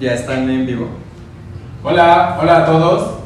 Ya están en vivo. Hola, hola a todos.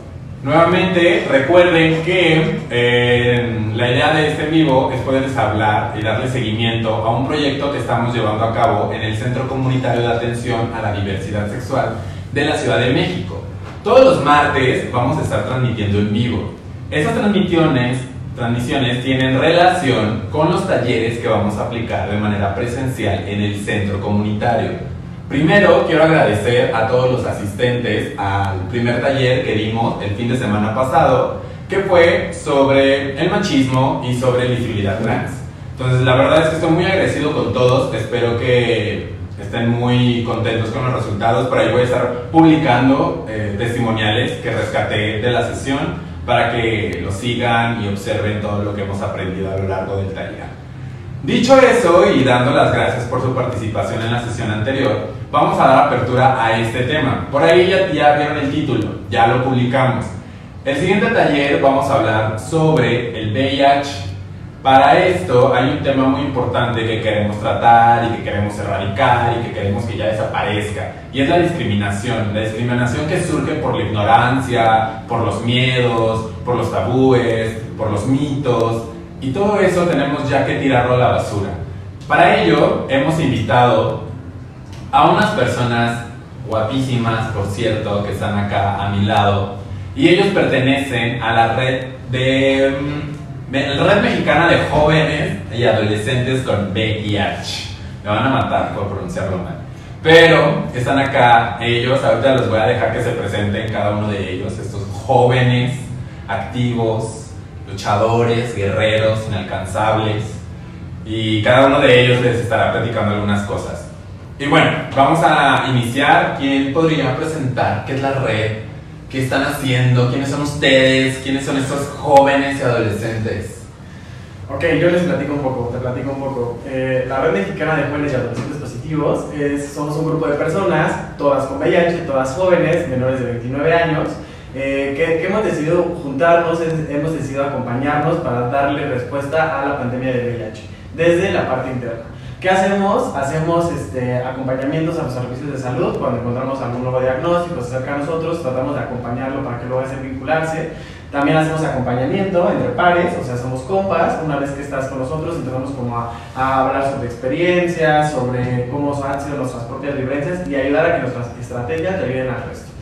Nuevamente recuerden que eh, la idea de este vivo es poderles hablar y darle seguimiento a un proyecto que estamos llevando a cabo en el Centro Comunitario de Atención a la Diversidad Sexual de la Ciudad de México. Todos los martes vamos a estar transmitiendo en vivo. Esas transmisiones, transmisiones tienen relación con los talleres que vamos a aplicar de manera presencial en el centro comunitario. Primero, quiero agradecer a todos los asistentes al primer taller que dimos el fin de semana pasado, que fue sobre el machismo y sobre visibilidad trans. Entonces, la verdad es que estoy muy agradecido con todos, espero que estén muy contentos con los resultados. Por ahí voy a estar publicando eh, testimoniales que rescaté de la sesión para que lo sigan y observen todo lo que hemos aprendido a lo largo del taller. Dicho eso y dando las gracias por su participación en la sesión anterior, vamos a dar apertura a este tema. Por ahí ya, ya vieron el título, ya lo publicamos. El siguiente taller vamos a hablar sobre el VIH. Para esto hay un tema muy importante que queremos tratar y que queremos erradicar y que queremos que ya desaparezca. Y es la discriminación. La discriminación que surge por la ignorancia, por los miedos, por los tabúes, por los mitos y todo eso tenemos ya que tirarlo a la basura. Para ello hemos invitado a unas personas guapísimas, por cierto, que están acá a mi lado. Y ellos pertenecen a la red de, mm, la red mexicana de jóvenes y adolescentes con VIH. Me van a matar por pronunciarlo mal. Pero están acá ellos, ahorita les voy a dejar que se presenten cada uno de ellos, estos jóvenes activos, luchadores, guerreros, inalcanzables, y cada uno de ellos les estará platicando algunas cosas. Y bueno, vamos a iniciar. ¿Quién podría presentar qué es la red? ¿Qué están haciendo? ¿Quiénes son ustedes? ¿Quiénes son estos jóvenes y adolescentes? Ok, yo les platico un poco, te platico un poco. Eh, la Red Mexicana de Jóvenes y Adolescentes Positivos es, somos un grupo de personas, todas con VIH, todas jóvenes, menores de 29 años, eh, que, hemos decidido juntarnos, hemos decidido acompañarnos para darle respuesta a la pandemia de VIH desde la parte interna. ¿Qué hacemos? Hacemos este, acompañamientos a los servicios de salud cuando encontramos algún nuevo diagnóstico, se acerca a nosotros, tratamos de acompañarlo para que luego a vincularse. También hacemos acompañamiento entre pares, o sea, somos compas. Una vez que estás con nosotros, empezamos como a, a hablar sobre experiencias, sobre cómo han sido nuestras propias vivencias y ayudar a que nuestras estrategias le ayuden al resto.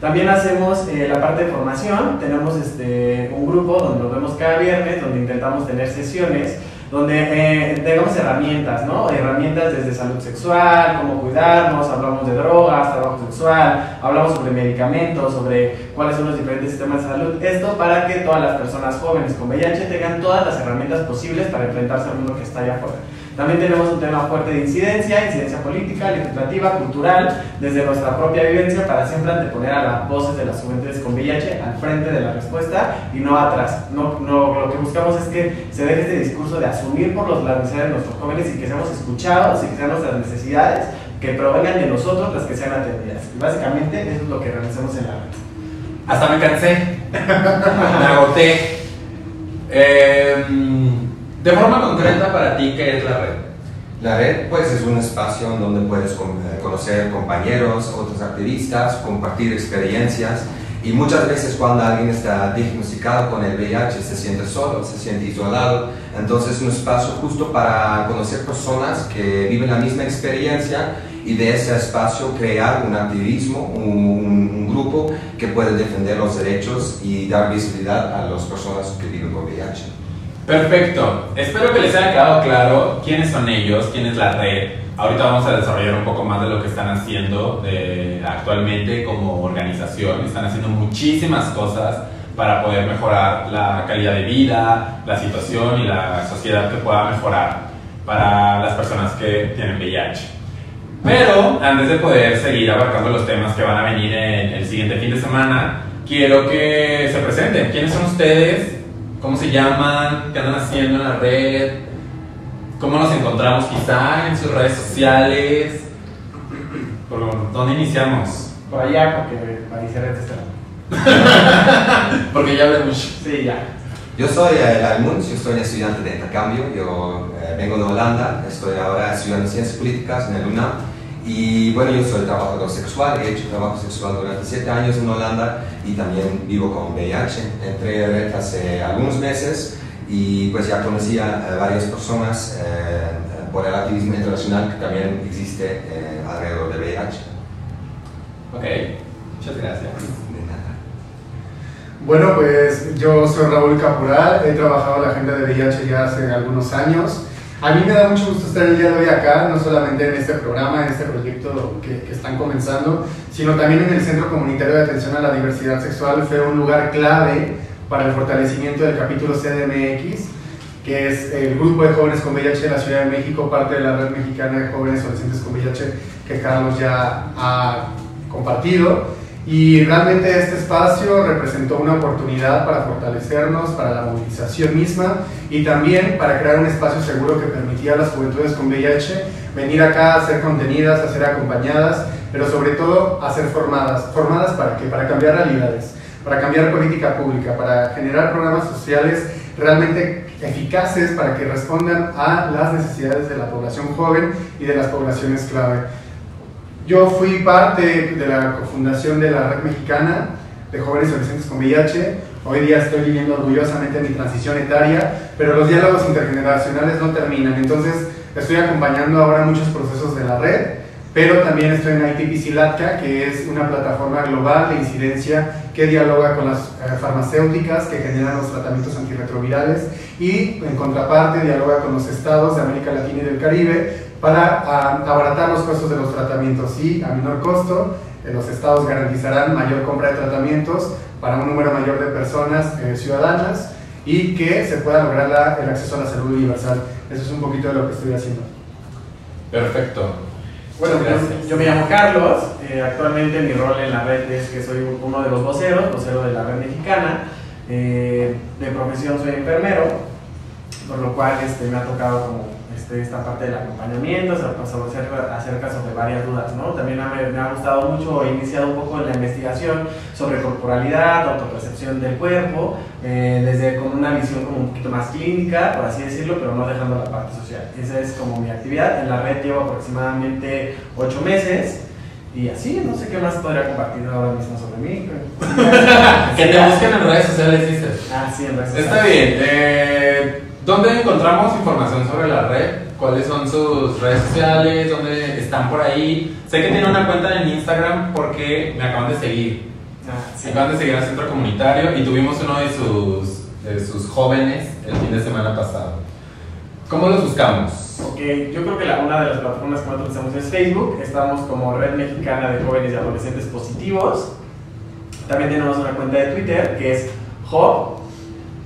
También hacemos eh, la parte de formación, tenemos este, un grupo donde nos vemos cada viernes, donde intentamos tener sesiones, donde eh, herramientas, ¿no? Herramientas desde salud sexual, cómo cuidarnos, hablamos de drogas, trabajo sexual, hablamos sobre medicamentos, sobre cuáles son los diferentes sistemas de salud. Esto para que todas las personas jóvenes con VIH tengan todas las herramientas posibles para enfrentarse al mundo que está allá afuera. También tenemos un tema fuerte de incidencia, incidencia política, legislativa, cultural, desde nuestra propia vivencia para siempre anteponer a las voces de las juventudes con VIH al frente de la respuesta y no atrás. No, no, lo que buscamos es que se deje este discurso de asumir por los, las necesidades de nuestros jóvenes y que seamos escuchados y que sean nuestras necesidades que provengan de nosotros las que sean atendidas. Y básicamente eso es lo que realizamos en la red. Hasta me cansé, me agoté. Eh, de forma concreta, para ti, ¿qué es la red? La red pues es un espacio donde puedes eh, conocer compañeros, otros activistas, compartir experiencias y muchas veces cuando alguien está diagnosticado con el VIH se siente solo, se siente isolado, entonces es un espacio justo para conocer personas que viven la misma experiencia y de ese espacio crear un activismo, un, un grupo que puede defender los derechos y dar visibilidad a las personas que viven con VIH. Perfecto. Espero que les haya quedado claro quiénes son ellos, quién es la red. Ahorita vamos a desarrollar un poco más de lo que están haciendo actualmente como organización. Están haciendo muchísimas cosas para poder mejorar la calidad de vida, la situación y la sociedad que pueda mejorar para las personas que tienen VIH. Pero antes de poder seguir abarcando los temas que van a venir en el siguiente fin de semana, quiero que se presenten. ¿Quiénes son ustedes? Cómo se llaman, qué andan haciendo en la red, cómo nos encontramos quizá en sus redes sociales. ¿Por dónde iniciamos? Por allá, porque para iniciar este Porque ya hablé mucho. Sí, ya. Yo soy el eh, yo soy estudiante de intercambio, yo eh, vengo de Holanda, estoy ahora estudiando ciencias políticas en el UNAM Y bueno, yo soy trabajador sexual, he hecho trabajo sexual durante siete años en Holanda y también vivo con VIH. Entré a red hace algunos meses y pues ya conocí a varias personas eh, por el activismo internacional que también existe eh, alrededor de VIH. Ok, muchas gracias. De nada. Bueno, pues yo soy Raúl Caporal, he trabajado en la agenda de VIH ya hace algunos años. A mí me da mucho gusto estar el día de hoy acá, no solamente en este programa, en este proyecto que, que, están comenzando, sino también en el Centro Comunitario de Atención a la Diversidad Sexual. Fue un lugar clave para el fortalecimiento del capítulo CDMX, que es el grupo de jóvenes con VIH de la Ciudad de México, parte de la red mexicana de jóvenes adolescentes con VIH que Carlos ya ha compartido. Y realmente este espacio representó una oportunidad para fortalecernos, para la movilización misma y también para crear un espacio seguro que permitía a las juventudes con VIH venir acá a ser contenidas, a ser acompañadas, pero sobre todo a ser formadas. ¿Formadas para qué? Para cambiar realidades, para cambiar política pública, para generar programas sociales realmente eficaces para que respondan a las necesidades de la población joven y de las poblaciones clave. Yo fui parte de la cofundación de la Red Mexicana de Jóvenes Adolescentes con VIH. Hoy día estoy viviendo orgullosamente mi transición etaria, pero los diálogos intergeneracionales no terminan. Entonces, estoy acompañando ahora muchos procesos de la red, pero también estoy en ITPC LATCA, que es una plataforma global de incidencia que dialoga con las eh, farmacéuticas que generan los tratamientos antirretrovirales y, en contraparte, dialoga con los estados de América Latina y del Caribe para abaratar los costos de los tratamientos y a menor costo eh, los estados garantizarán mayor compra de tratamientos para un número mayor de personas eh, ciudadanas y que se pueda lograr la, el acceso a la salud universal. Eso es un poquito de lo que estoy haciendo. Perfecto. Bueno, yo, yo, me llamo Carlos, eh, actualmente mi rol en la red es que soy uno de los voceros, vocero de la red mexicana, de profesión soy enfermero, por lo cual este, me ha tocado como este, esta parte del acompañamiento, sobre acerca sobre varias dudas, ¿no? También me, me, ha gustado mucho, he iniciado un poco en la investigación sobre corporalidad, autopercepción del cuerpo, eh, desde con una visión como un poquito más clínica, por así decirlo, pero no dejando la parte social. Esa es como mi actividad. En la red llevo aproximadamente 8 meses. Y así, no sé qué más podría compartir ahora mismo sobre mí. que te busquen en redes sociales, dices. Ah, sí, en redes sociales. Está bien. Eh, ¿Dónde encontramos información sobre la red? ¿Cuáles son sus redes sociales? ¿Dónde están por ahí? Sé que tiene una cuenta en Instagram porque me acaban de seguir. Ah, sí. Me acaban de seguir al centro comunitario y tuvimos uno de sus, de sus jóvenes el fin de semana pasado. ¿Cómo los buscamos? Ok, yo creo que la, una de las plataformas que más utilizamos es Facebook. Estamos como Red Mexicana de Jóvenes y Adolescentes Positivos. También tenemos una cuenta de Twitter que es Hop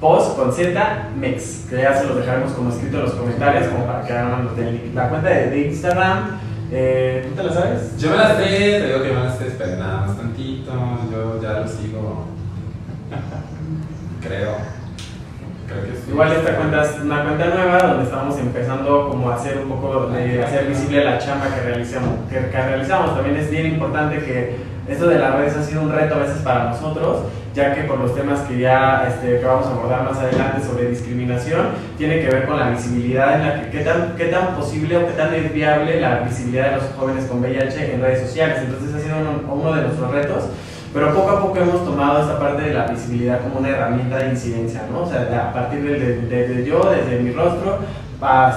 post con Z Mex, que ya se los dejaremos como escrito en los comentarios, como para que hagan la cuenta de, de Instagram. Eh, ¿Tú te la sabes? Yo me la sé, te digo que me la sé, espera nada más tantito, yo ya lo sigo. Creo. Creo que sí. Igual esta cuenta es una cuenta nueva donde estamos empezando como a hacer un poco, de hacer visible la chamba que realizamos, que, que realizamos. También es bien importante que esto de las redes ha sido un reto a veces para nosotros, ya que por los temas que ya este, que vamos a abordar más adelante sobre discriminación, tiene que ver con la visibilidad, en la que, qué, tan, qué tan posible o qué tan es viable la visibilidad de los jóvenes con VIH en redes sociales. Entonces ha sido uno, uno de nuestros retos pero poco a poco hemos tomado esta parte de la visibilidad como una herramienta de incidencia, ¿no? O sea, a partir de, de, de yo, desde mi rostro, para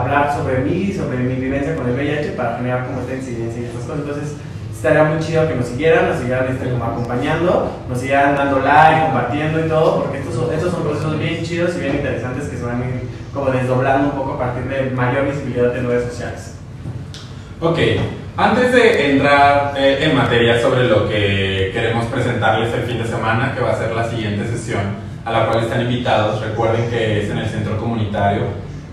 hablar sobre mí, sobre mi vivencia con el VIH, para generar como esta incidencia y estas cosas. Entonces, estaría muy chido que nos siguieran, nos siguieran este, como acompañando, nos siguieran dando like, compartiendo y todo, porque estos son, estos son procesos bien chidos y bien interesantes que se van a ir como desdoblando un poco a partir de mayor visibilidad en redes sociales. Ok, antes de entrar eh, en materia sobre lo que queremos presentarles el fin de semana, que va a ser la siguiente sesión a la cual están invitados, recuerden que es en el centro comunitario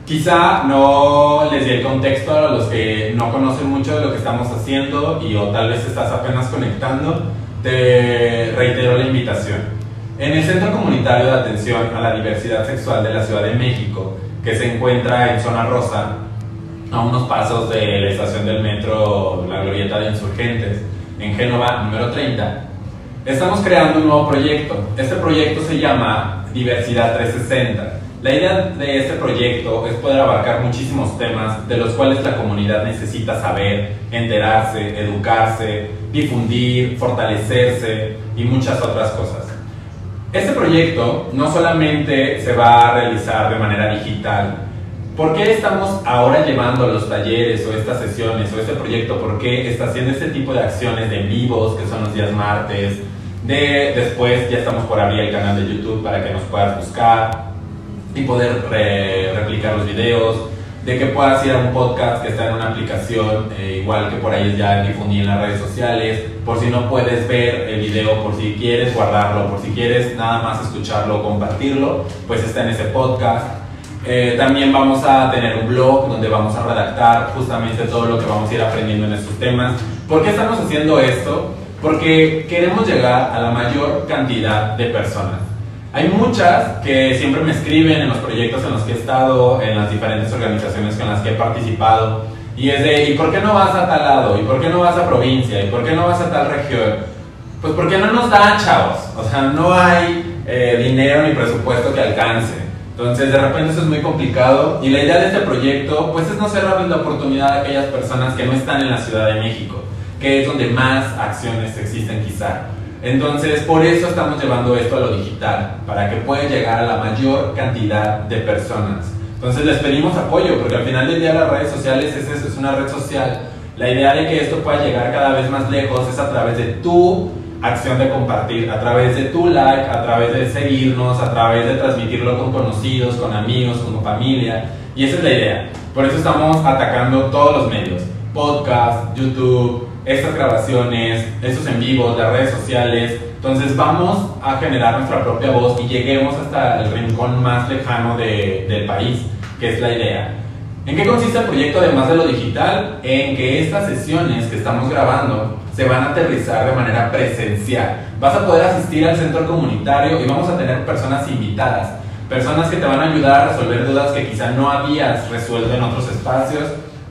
Quizá no les di el contexto a los que no conocen mucho de lo que estamos haciendo y o tal vez estás apenas conectando, te reitero la invitación. En el Centro Comunitario de Atención a la Diversidad Sexual de la Ciudad de México, que se encuentra en Zona Rosa, a unos pasos de la estación del metro La Glorieta de Insurgentes, en Génova número 30, estamos creando un nuevo proyecto. Este proyecto se llama Diversidad 360 La idea de este proyecto es poder abarcar muchísimos temas de los cuales la comunidad necesita saber, enterarse, educarse, difundir, fortalecerse y muchas otras cosas. Este proyecto no solamente se va a realizar de manera digital, ¿Por qué estamos ahora llevando los talleres o estas sesiones o este proyecto? ¿Por qué está haciendo este tipo de acciones de vivos, que son los días martes? De, después ya estamos por abrir el canal de YouTube para que nos puedas buscar y poder replicar los videos. De que puedas ir a un podcast que está en una aplicación, eh, igual que por ahí ya difundí en las redes sociales. Por si no puedes ver el video, por si quieres guardarlo, por si quieres nada más escucharlo compartirlo, pues está en ese podcast eh, también vamos a tener un blog donde vamos a redactar justamente todo lo que vamos a ir aprendiendo en estos temas. ¿Por qué estamos haciendo esto? Porque queremos llegar a la mayor cantidad de personas. Hay muchas que siempre me escriben en los proyectos en los que he estado, en las diferentes organizaciones con las que he participado, y es de, ¿y por qué no vas a tal lado? ¿Y por qué no vas a provincia? ¿Y por qué no vas a tal región? Pues porque no nos dan, chavos. O sea, no hay eh, dinero ni presupuesto que alcance. Entonces, de repente eso es muy complicado y la idea de este proyecto, pues es no cerrarles la oportunidad a aquellas personas que no están en la Ciudad de México, que es donde más acciones existen quizá. Entonces, por eso estamos llevando esto a lo digital, para que pueda llegar a la mayor cantidad de personas. Entonces, les pedimos apoyo, porque al final del día las redes sociales es eso, es una red social. La idea de que esto pueda llegar cada vez más lejos es a través de tu acción de compartir a través de tu like, a través de seguirnos, a través de transmitirlo con conocidos, con amigos, con familia. Y esa es la idea. Por eso estamos atacando todos los medios. Podcast, YouTube, estas grabaciones, estos en vivo, las redes sociales. Entonces vamos a generar nuestra propia voz y lleguemos hasta el rincón más lejano de, del país, que es la idea. ¿En qué consiste el proyecto además de lo digital? En que estas sesiones que estamos grabando se van a aterrizar de manera presencial. Vas a poder asistir al centro comunitario y vamos a tener personas invitadas, personas que te van a ayudar a resolver dudas que quizá no habías resuelto en otros espacios,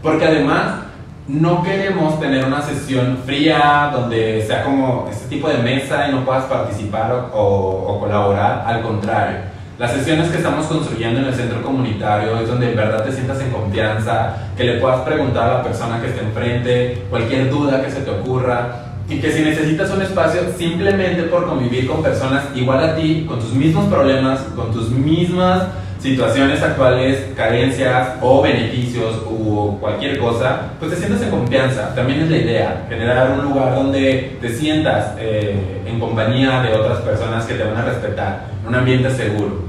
porque además no queremos tener una sesión fría donde sea como este tipo de mesa y no puedas participar o, colaborar, al contrario las sesiones que estamos construyendo en el centro comunitario es donde en verdad te sientas en confianza, que le puedas preguntar a la persona que esté enfrente, cualquier duda que se te ocurra, y que si necesitas un espacio simplemente por convivir con personas igual a ti, con tus mismos problemas, con tus mismas situaciones actuales, carencias o beneficios o cualquier cosa, pues te sientas en confianza. También es la idea, generar un lugar donde te sientas eh, en compañía de otras personas que te van a respetar, un ambiente seguro.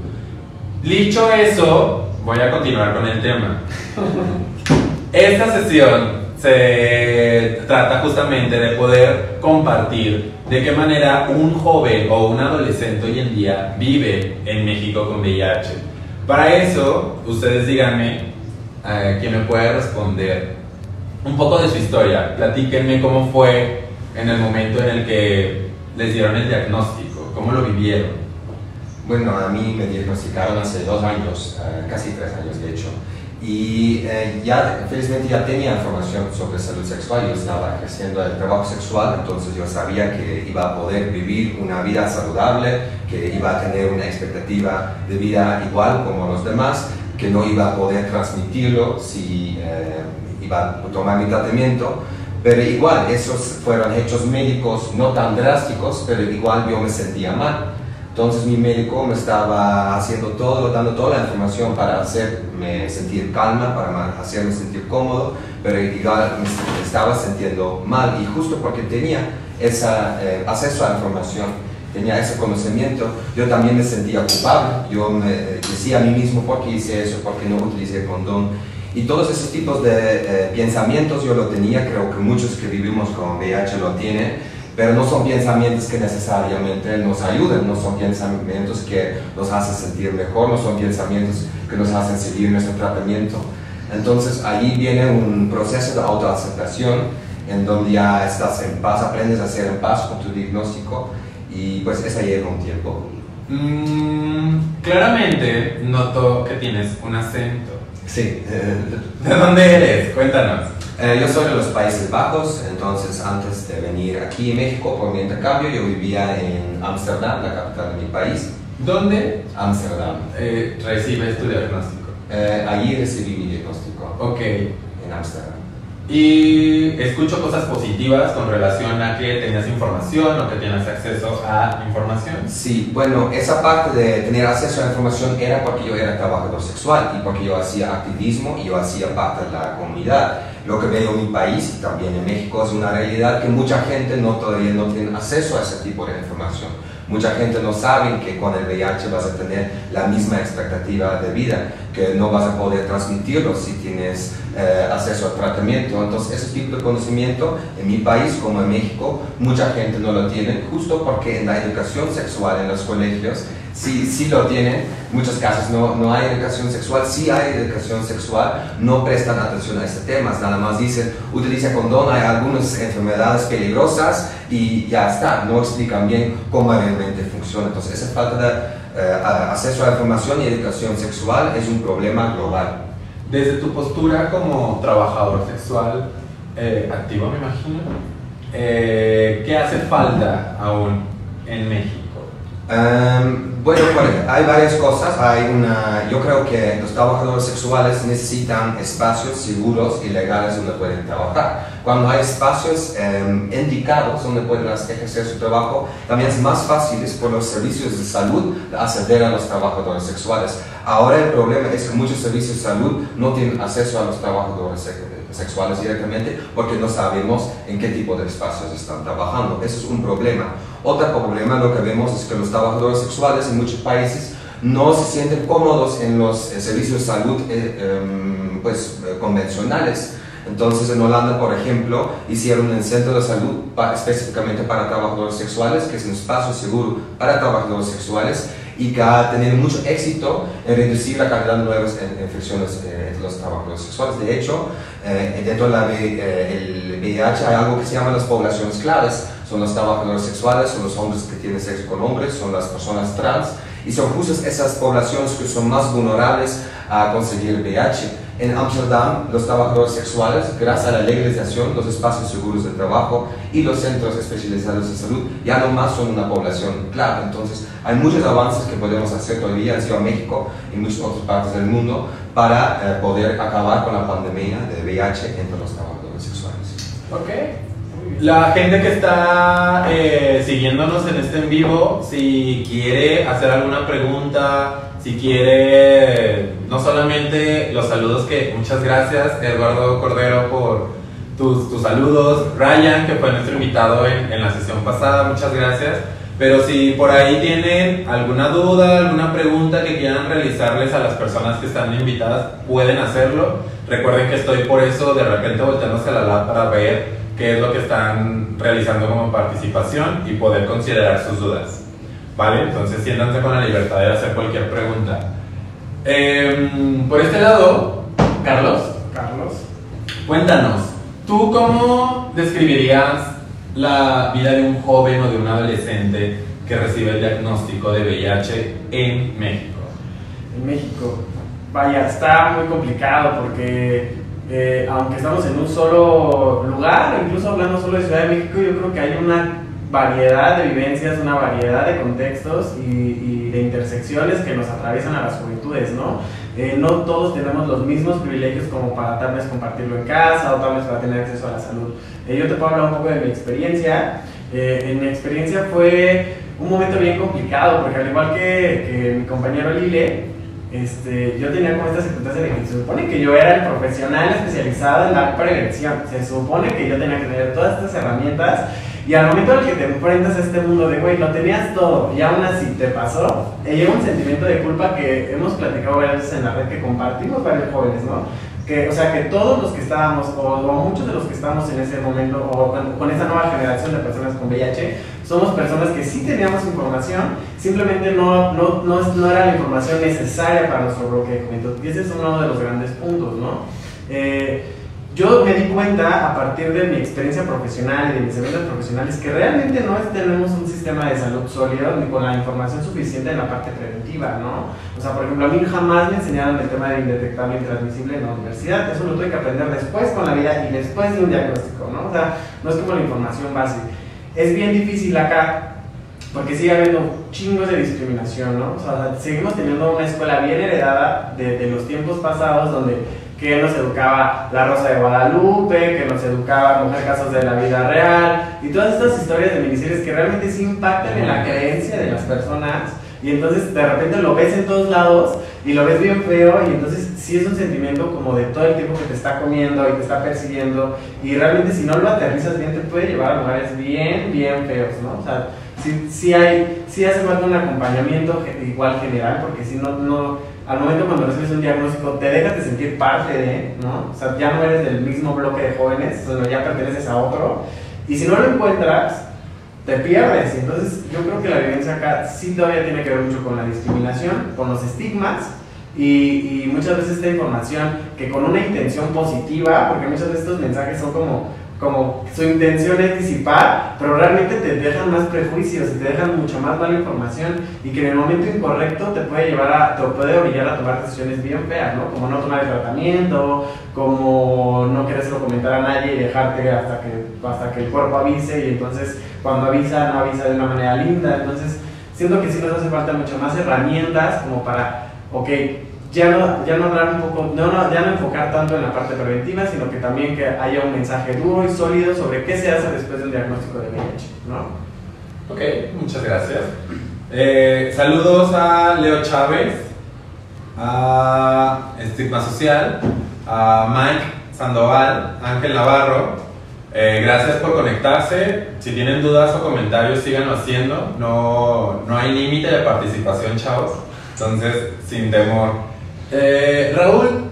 Dicho eso, voy a continuar con el tema. Esta sesión se trata justamente de poder compartir de qué manera un joven o un adolescente hoy en día vive en México con VIH. Para eso, ustedes díganme eh, quién me puede responder un poco de su historia. Platíquenme cómo fue en el momento en el que les dieron el diagnóstico, cómo lo vivieron. Bueno, a mí me diagnosticaron hace dos años, eh, casi tres años de hecho, y eh, ya felizmente ya tenía información sobre salud sexual, yo estaba ejerciendo el trabajo sexual, entonces yo sabía que iba a poder vivir una vida saludable, que iba a tener una expectativa de vida igual como los demás, que no iba a poder transmitirlo si eh, iba a tomar mi tratamiento, pero igual esos fueron hechos médicos no tan drásticos, pero igual yo me sentía mal. Entonces mi médico me estaba haciendo todo, dando toda la información para hacerme sentir calma, para hacerme sentir cómodo, pero igual me estaba sintiendo mal. Y justo porque tenía ese eh, acceso a la información, tenía ese conocimiento, yo también me sentía culpable, yo me decía a mí mismo por qué hice eso, por qué no utilicé condón. Y todos esos tipos de eh, pensamientos yo lo tenía, creo que muchos que vivimos con VIH lo tienen, pero no son pensamientos que necesariamente nos ayuden, no son pensamientos que nos hacen sentir mejor, no son pensamientos que nos hacen seguir nuestro tratamiento. Entonces ahí viene un proceso de autoaceptación en donde ya estás en paz, aprendes a ser en paz con tu diagnóstico y pues eso lleva un tiempo. Mm, claramente noto que tienes un acento. Sí. ¿De dónde eres? Cuéntanos. Eh, yo soy de los Países Bajos, entonces antes de venir aquí a México por mi intercambio, yo vivía en Ámsterdam, la capital de mi país. ¿Dónde Ámsterdam. eh, recibes tu diagnóstico? Eh, allí recibí mi diagnóstico, Ok. en Ámsterdam. Y escucho cosas positivas con relación a que tenías información o que tienes acceso a información. Sí, bueno, esa parte de tener acceso a información era porque yo era trabajador sexual y porque yo hacía activismo y yo hacía parte de la comunidad. Lo que veo en mi país y también en México es una realidad que mucha gente no, todavía no tiene acceso a ese tipo de información. Mucha gente no sabe que con el VIH vas a tener la misma expectativa de vida, que no vas a poder transmitirlo si tienes eh, acceso al tratamiento. Entonces, ese tipo de conocimiento en mi país como en México, mucha gente no lo tiene, justo porque en la educación sexual en los colegios sí, sí lo tienen. En muchos casos no, no hay educación sexual, sí hay educación sexual, no prestan atención a este tema, nada más dicen, utiliza condón, hay algunas enfermedades peligrosas y ya está, no explican bien cómo realmente funciona. Entonces, esa falta de eh, acceso a información y educación sexual es un problema global. Desde tu postura como trabajador sexual eh, activo, me imagino, eh, ¿qué hace falta aún en México? Em, bueno, pues, hay varias cosas. Hay una, yo creo que los trabajadores sexuales necesitan espacios seguros y legales donde pueden trabajar. Cuando hay espacios em, indicados donde pueden ejercer su trabajo, también es más fácil por los servicios de salud acceder a los trabajadores sexuales. Ahora el problema es que muchos servicios de salud no tienen acceso a los trabajadores sexuales sexuales directamente porque no sabemos en qué tipo de espacios están trabajando. Eso es un problema. Otro problema lo que vemos es que los trabajadores sexuales en muchos países no se sienten cómodos en los eh, servicios de salud eh, em, pues, eh, convencionales. Entonces en Holanda, por ejemplo, hicieron un centro de salud pa- específicamente para trabajadores sexuales, que es un espacio seguro para trabajadores sexuales y que ha tenido mucho éxito en reducir la cantidad de nuevas eh, infecciones eh, entre los trabajadores sexuales. De hecho, eh, dentro del el VIH hay algo que se llama las poblaciones claves. Son los trabajadores sexuales, son los hombres que tienen sexo con hombres, son las personas trans y son justo esas poblaciones que son más vulnerables a conseguir VIH. En Amsterdam, los trabajadores sexuales, gracias a la legalización, los espacios seguros de trabajo y los centros especializados de salud, ya no más son una población clave. Entonces, hay muchos avances que podemos hacer todavía en Ciudad México y en muchas otras partes del mundo para eh, poder acabar con la pandemia de VIH entre los trabajadores sexuales. Ok. La gente que está eh, siguiéndonos en este en vivo, si quiere hacer alguna pregunta, si quiere, no solamente los saludos que, muchas gracias Eduardo Cordero por tus, tus saludos, Ryan que fue nuestro invitado en, en la sesión pasada, muchas gracias. Pero si por ahí tienen alguna duda, alguna pregunta que quieran realizarles a las personas que están invitadas, pueden hacerlo. Recuerden que estoy por eso de repente volteando hacia la lab para ver qué es lo que están realizando como participación y poder considerar sus dudas. ¿Vale? Entonces siéntanse con la libertad de hacer cualquier pregunta. Em, por este lado, Carlos, Carlos. cuéntanos, ¿tú cómo describirías la vida de un joven o de un adolescente que recibe el diagnóstico de VIH en México? En México. Vaya, está muy complicado porque eh, aunque estamos en un solo lugar, incluso hablando solo de Ciudad de México, yo creo que hay una variedad de vivencias, una variedad de contextos y, y de intersecciones que nos atraviesan a las juventudes, ¿no? Eh, no todos tenemos los mismos privilegios como para tal vez compartirlo en casa o tal vez para tener acceso a la salud. Eh, yo te puedo hablar un poco de mi experiencia. Eh, en mi experiencia fue un momento bien complicado porque al igual que, que mi compañero Lile, este, yo tenía como esta circunstancia de que se supone que yo era el profesional especializado en la prevención. Se supone que yo tenía que tener todas estas herramientas y al momento en el que te enfrentas a este mundo de, güey, lo tenías todo y aún así te pasó, eh, llega un sentimiento de culpa que hemos platicado varias veces en la red que compartimos varios jóvenes, ¿no? Que, o sea, que todos los que estábamos, o, o muchos de los que estamos en ese momento, o con, con esta nueva generación de personas con VIH, somos personas que sí teníamos información, simplemente no, no, no, no era la información necesaria para nuestro bloque de juventud. Y ese es uno de los grandes puntos, ¿no? Eh, yo me di cuenta a partir de mi experiencia profesional y de mis eventos profesionales que realmente no tenemos un sistema de salud sólido ni con la información suficiente en la parte preventiva, ¿no? O sea, por ejemplo, a mí jamás me enseñaron el tema de indetectable e intransmisible en la universidad, eso lo tuve que aprender después con la vida y después de un diagnóstico, ¿no? O sea, no es como la información base. Es bien difícil acá porque sigue habiendo chingos de discriminación, ¿no? O sea, seguimos teniendo una escuela bien heredada de, de los tiempos pasados donde que nos educaba La Rosa de Guadalupe, que nos educaba Mujer Casos de la Vida Real, y todas estas historias de miniseries que realmente sí impactan en la creencia de las personas, y entonces de repente lo ves en todos lados y lo ves bien feo, y entonces sí es un sentimiento como de todo el tiempo que te está comiendo y te está persiguiendo, y realmente si no lo aterrizas bien te puede llevar a lugares bien, bien feos, ¿no? O sea, sí, sí, hay, sí hace falta un acompañamiento igual general, porque si no, no al momento cuando recibes un diagnóstico, te dejas de sentir parte de, ¿no? O sea, ya no eres del mismo bloque de jóvenes, sino ya perteneces a otro. Y si no lo encuentras, te pierdes. Entonces, yo creo que la vivencia acá sí todavía tiene que ver mucho con la discriminación, con los estigmas. Y, muchas veces esta información que con una intención positiva, porque muchos de estos mensajes son como como su intención es disipar, pero realmente te dejan más prejuicios y te dejan mucho más mala información y que en el momento incorrecto te puede llevar a, te puede obligar a tomar decisiones bien feas, ¿no? Como no tomar el tratamiento, como no querérselo comentar a nadie y dejarte hasta que, hasta que el cuerpo avise y entonces cuando avisa no avisa de una manera linda, entonces siento que sí nos hace falta mucho más herramientas como para, ok, ya no, ya no hablar un poco, no, no, ya no enfocar tanto en la parte preventiva, sino que también que haya un mensaje duro y sólido sobre qué se hace después del diagnóstico de VIH, ¿no? Ok, muchas gracias. Eh, saludos a Leo Chávez, a Estigma Social, a Mike Sandoval, Ángel Navarro. Eh, gracias por conectarse. Si tienen dudas o comentarios, síganlo haciendo. No, no hay límite de participación, chavos. Entonces, sin temor. Eh, Raúl,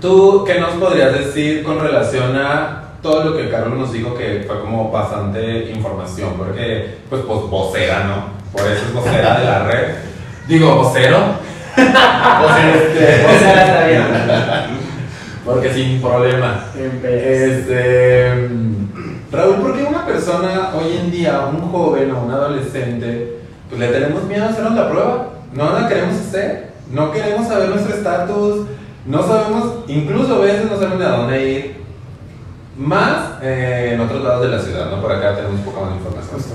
¿tú qué nos podrías decir con relación a todo lo que Carlos nos dijo que fue como bastante información? Porque, pues, pues vocera, ¿no? Por eso es vocera de la red. Digo, vocero. este, vocera está bien. Porque sin problema. Este, Raúl, ¿por qué una persona hoy en día, un joven o un adolescente, pues le tenemos miedo a hacernos la prueba? No la queremos hacer no queremos saber nuestro estatus, no sabemos, incluso a veces no sabemos a dónde ir, más eh, en otros lados de la ciudad, ¿no? Por acá tenemos poca más información. Justo.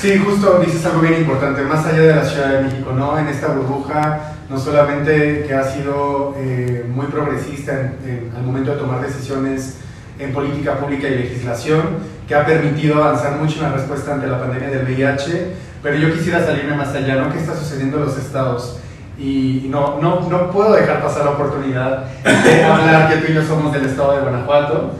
Sí, justo dices algo bien importante, más allá de la Ciudad de México, ¿no? En esta burbuja, no solamente que ha sido eh, muy progresista en, al momento de tomar decisiones en política pública y legislación, que ha permitido avanzar mucho en la respuesta ante la pandemia del VIH, pero yo quisiera salirme más allá, ¿no? ¿Qué está sucediendo en los estados? Y no, no, no puedo dejar pasar la oportunidad de hablar que tú y yo somos del estado de Guanajuato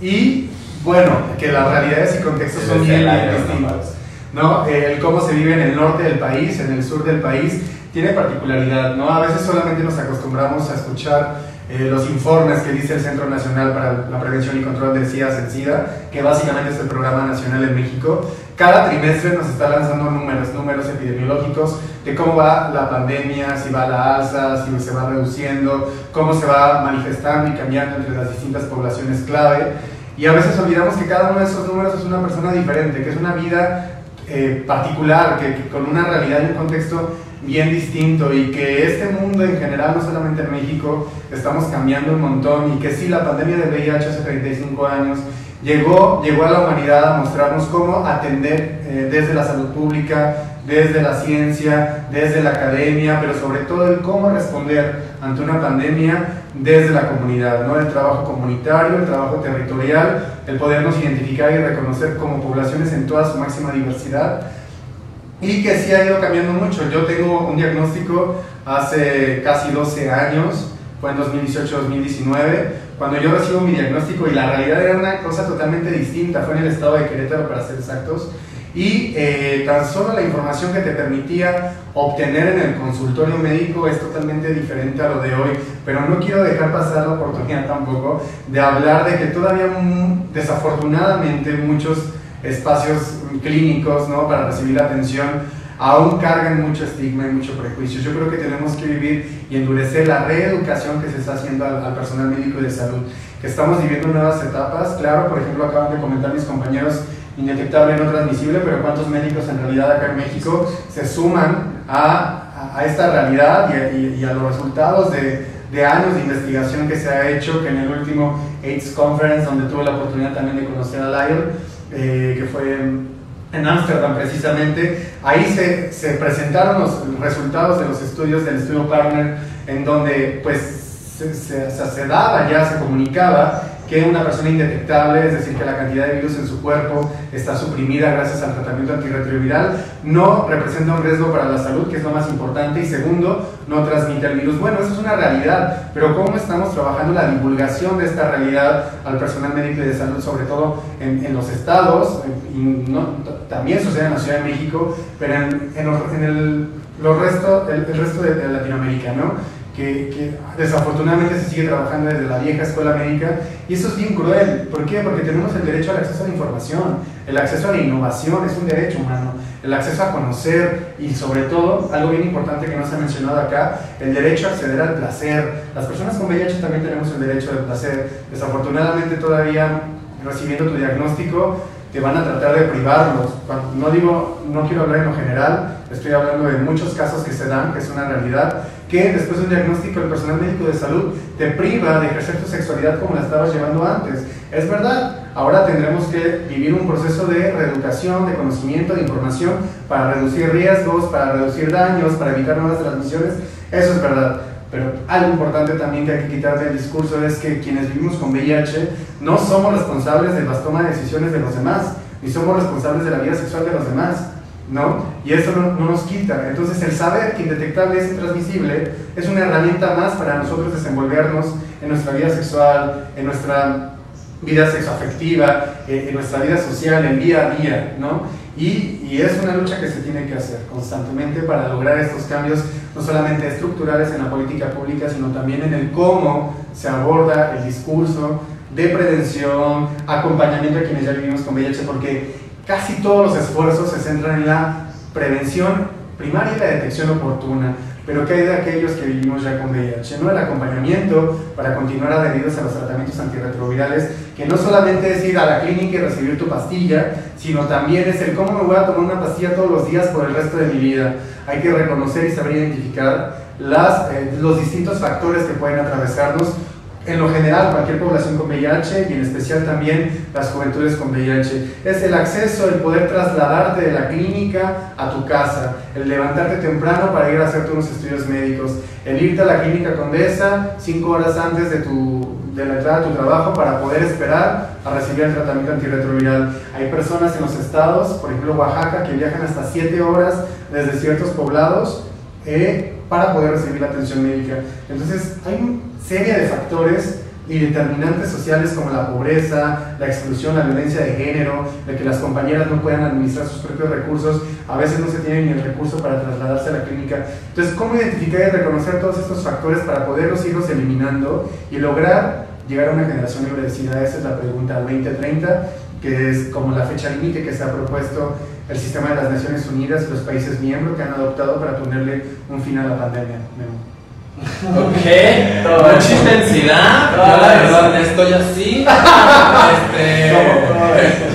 y bueno, que las realidades y contextos son bien, distintos. ¿no? El cómo se vive en el norte del país, en el sur del país, tiene particularidad. ¿no? A veces solamente nos acostumbramos a escuchar eh, los informes que dice el Centro Nacional para la Prevención y Control de SIDA, SIDA, que básicamente es el programa nacional en México, cada trimestre nos está lanzando números, números epidemiológicos de cómo va la pandemia, si va a la alza, si se va reduciendo, cómo se va manifestando y cambiando entre las distintas poblaciones clave. Y a veces olvidamos que cada uno de esos números es una persona diferente, que es una vida eh, particular, que, que, con una realidad y un contexto bien distinto y que este mundo en general, no solamente en México, estamos cambiando un montón y que sí, la pandemia de VIH hace 35 años llegó, llegó a la humanidad a mostrarnos cómo atender eh, desde la salud pública, desde la ciencia, desde la academia, pero sobre todo el cómo responder ante una pandemia desde la comunidad, ¿no? el trabajo comunitario, el trabajo territorial, el podernos identificar y reconocer como poblaciones en toda su máxima diversidad y que sí ha ido cambiando mucho. Yo tengo un diagnóstico hace casi 12 años, fue en 2018-2019, cuando yo recibo mi diagnóstico y la realidad era una cosa totalmente distinta, fue en el estado de Querétaro para ser exactos, y eh, tan solo la información que te permitía obtener en el consultorio médico es totalmente diferente a lo de hoy, pero no quiero dejar pasar la oportunidad tampoco de hablar de que todavía desafortunadamente muchos espacios clínicos ¿no? para recibir atención aún cargan mucho estigma y mucho prejuicio. Yo creo que tenemos que vivir y endurecer la reeducación que se está haciendo al, personal médico y de salud, que estamos viviendo nuevas etapas. Claro, por ejemplo, acaban de comentar mis compañeros, indetectable, no transmisible, pero cuántos médicos en realidad acá en México se suman a, a esta realidad y, a los resultados de, de años de investigación que se ha hecho, que en el último AIDS Conference, donde tuve la oportunidad también de conocer a Lyle, eh, que fue en Ámsterdam precisamente. Ahí se, se, presentaron los resultados de los estudios del estudio Partner, en donde pues se, se, se daba ya, se comunicaba que una persona indetectable, es decir, que la cantidad de virus en su cuerpo está suprimida gracias al tratamiento antirretroviral, no representa un riesgo para la salud, que es lo más importante, y segundo, no transmite el virus. Bueno, eso es una realidad, pero ¿cómo estamos trabajando la divulgación de esta realidad al personal médico y de salud, sobre todo en, en los estados, y no, también sucede en la Ciudad de México, pero en, en, los, en el, resto, el, el resto de, de Latinoamérica, ¿no? Que, desafortunadamente se sigue trabajando desde la vieja escuela médica y eso es bien cruel. ¿Por qué? Porque tenemos el derecho al acceso a la información, el acceso a la innovación, es un derecho humano, el acceso a conocer y sobre todo, algo bien importante que no se ha mencionado acá, el derecho a acceder al placer. Las personas con VIH también tenemos el derecho al placer. Desafortunadamente todavía recibiendo tu diagnóstico te van a tratar de privarlos. No digo, no quiero hablar en lo general, estoy hablando de muchos casos que se dan, que es una realidad, que después de un diagnóstico el personal médico de salud te priva de ejercer tu sexualidad como la estabas llevando antes. Es verdad, ahora tendremos que vivir un proceso de reeducación, de conocimiento, de información para reducir riesgos, para reducir daños, para evitar nuevas transmisiones. Eso es verdad. Pero algo importante también que hay que quitar del discurso es que quienes vivimos con VIH no somos responsables de las tomas de decisiones de los demás, ni somos responsables de la vida sexual de los demás, ¿no? Y eso no, no nos quita. Entonces el saber que indetectable es intransmisible es una herramienta más para nosotros desenvolvernos en nuestra vida sexual, en nuestra vida sexoafectiva, eh, en nuestra vida social, en día a día, ¿no? Y, y, es una lucha que se tiene que hacer constantemente para lograr estos cambios, no solamente estructurales en la política pública, sino también en el cómo se aborda el discurso de prevención, acompañamiento a quienes ya vivimos con VIH, porque casi todos los esfuerzos se centran en la prevención primaria y la detección oportuna. Pero ¿qué hay de aquellos que vivimos ya con VIH? ¿no? El acompañamiento para continuar adheridos a los tratamientos antirretrovirales, que no solamente es ir a la clínica y recibir tu pastilla, sino también es el cómo me voy a tomar una pastilla todos los días por el resto de mi vida. Hay que reconocer y saber identificar las, eh, los distintos factores que pueden atravesarnos en lo general cualquier población con VIH y en especial también las juventudes con VIH. Es el acceso, el poder trasladarte de la clínica a tu casa, el levantarte temprano para ir a hacerte unos estudios médicos, el irte a la clínica Condesa cinco horas antes de, tu, de la entrada a tu trabajo para poder esperar a recibir el tratamiento antirretroviral. Hay personas en los estados, por ejemplo Oaxaca, que viajan hasta siete horas desde ciertos poblados eh, para poder recibir la atención médica. Entonces, hay un serie de factores y determinantes sociales como la pobreza, la exclusión, la violencia de género, de que las compañeras no puedan administrar sus propios recursos, a veces no se tiene ni el recurso para trasladarse a la clínica. Entonces, ¿cómo identificar y reconocer todos estos factores para poderlos irlos eliminando y lograr llegar a una generación libre de SIDA? Esa es la pregunta 2030, que es como la fecha límite que se ha propuesto el sistema de las Naciones Unidas y los países miembros que han adoptado para ponerle un fin a la pandemia. Ok, mucha intensidad. Yo la verdad estoy así.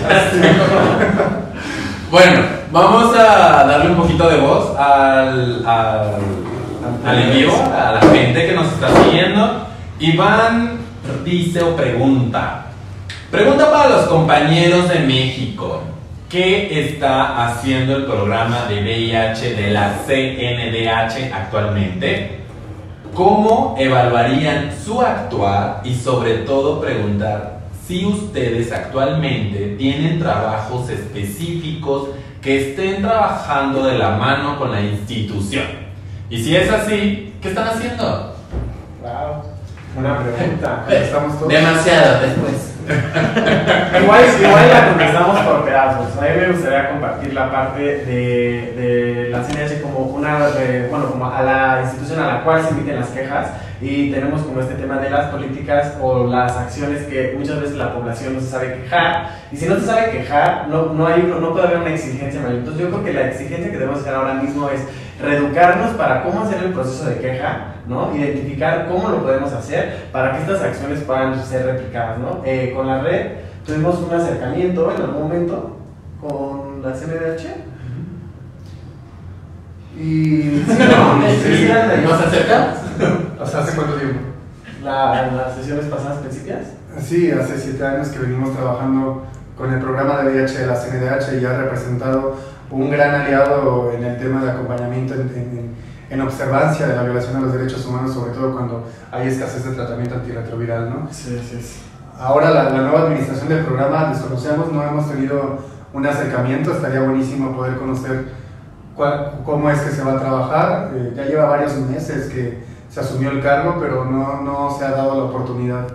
Este... bueno, vamos a darle un poquito de voz al, al, al en vivo, a la gente que nos está siguiendo. Iván dice o pregunta. Pregunta para los compañeros de México. ¿Qué está haciendo el programa de VIH de la CNDH actualmente? ¿Cómo evaluarían su actuar y sobre todo preguntar si ustedes actualmente tienen trabajos específicos que estén trabajando de la mano con la institución? Y si es así, ¿qué están haciendo? Wow, una pregunta. Estamos todos... Demasiado después. igual, igual la contestamos por pedazos. A mí me gustaría compartir la parte de, de la CNH como una, de, bueno, como a la institución a la cual se emiten las quejas y tenemos como este tema de las políticas o las acciones que muchas veces la población no se sabe quejar y si no se sabe quejar no, no, hay, no puede haber una exigencia mayor. Entonces yo creo que la exigencia que debemos hacer ahora mismo es reeducarnos para cómo hacer el proceso de queja, ¿no? identificar cómo lo podemos hacer para que estas acciones puedan ser replicadas. ¿no? Eh, con la red tuvimos un acercamiento en algún momento con la CNDH. Y sí, no, sí, ¿Nos acercamos? O sea, ¿hace cuánto tiempo? La, ¿Las sesiones pasadas principias? Sí, hace siete años que venimos trabajando con el programa de VIH de la CNDH y ha representado un gran aliado en el tema de acompañamiento en, en, en, observancia de la violación de los derechos humanos, sobre todo cuando hay escasez de tratamiento antirretroviral. ¿no? Sí, sí, sí. Ahora la, la nueva administración del programa desconocemos, no hemos tenido un acercamiento, estaría buenísimo poder conocer cuál, cómo es que se va a trabajar. Eh, ya lleva varios meses que se asumió el cargo, pero no, no se ha dado la oportunidad.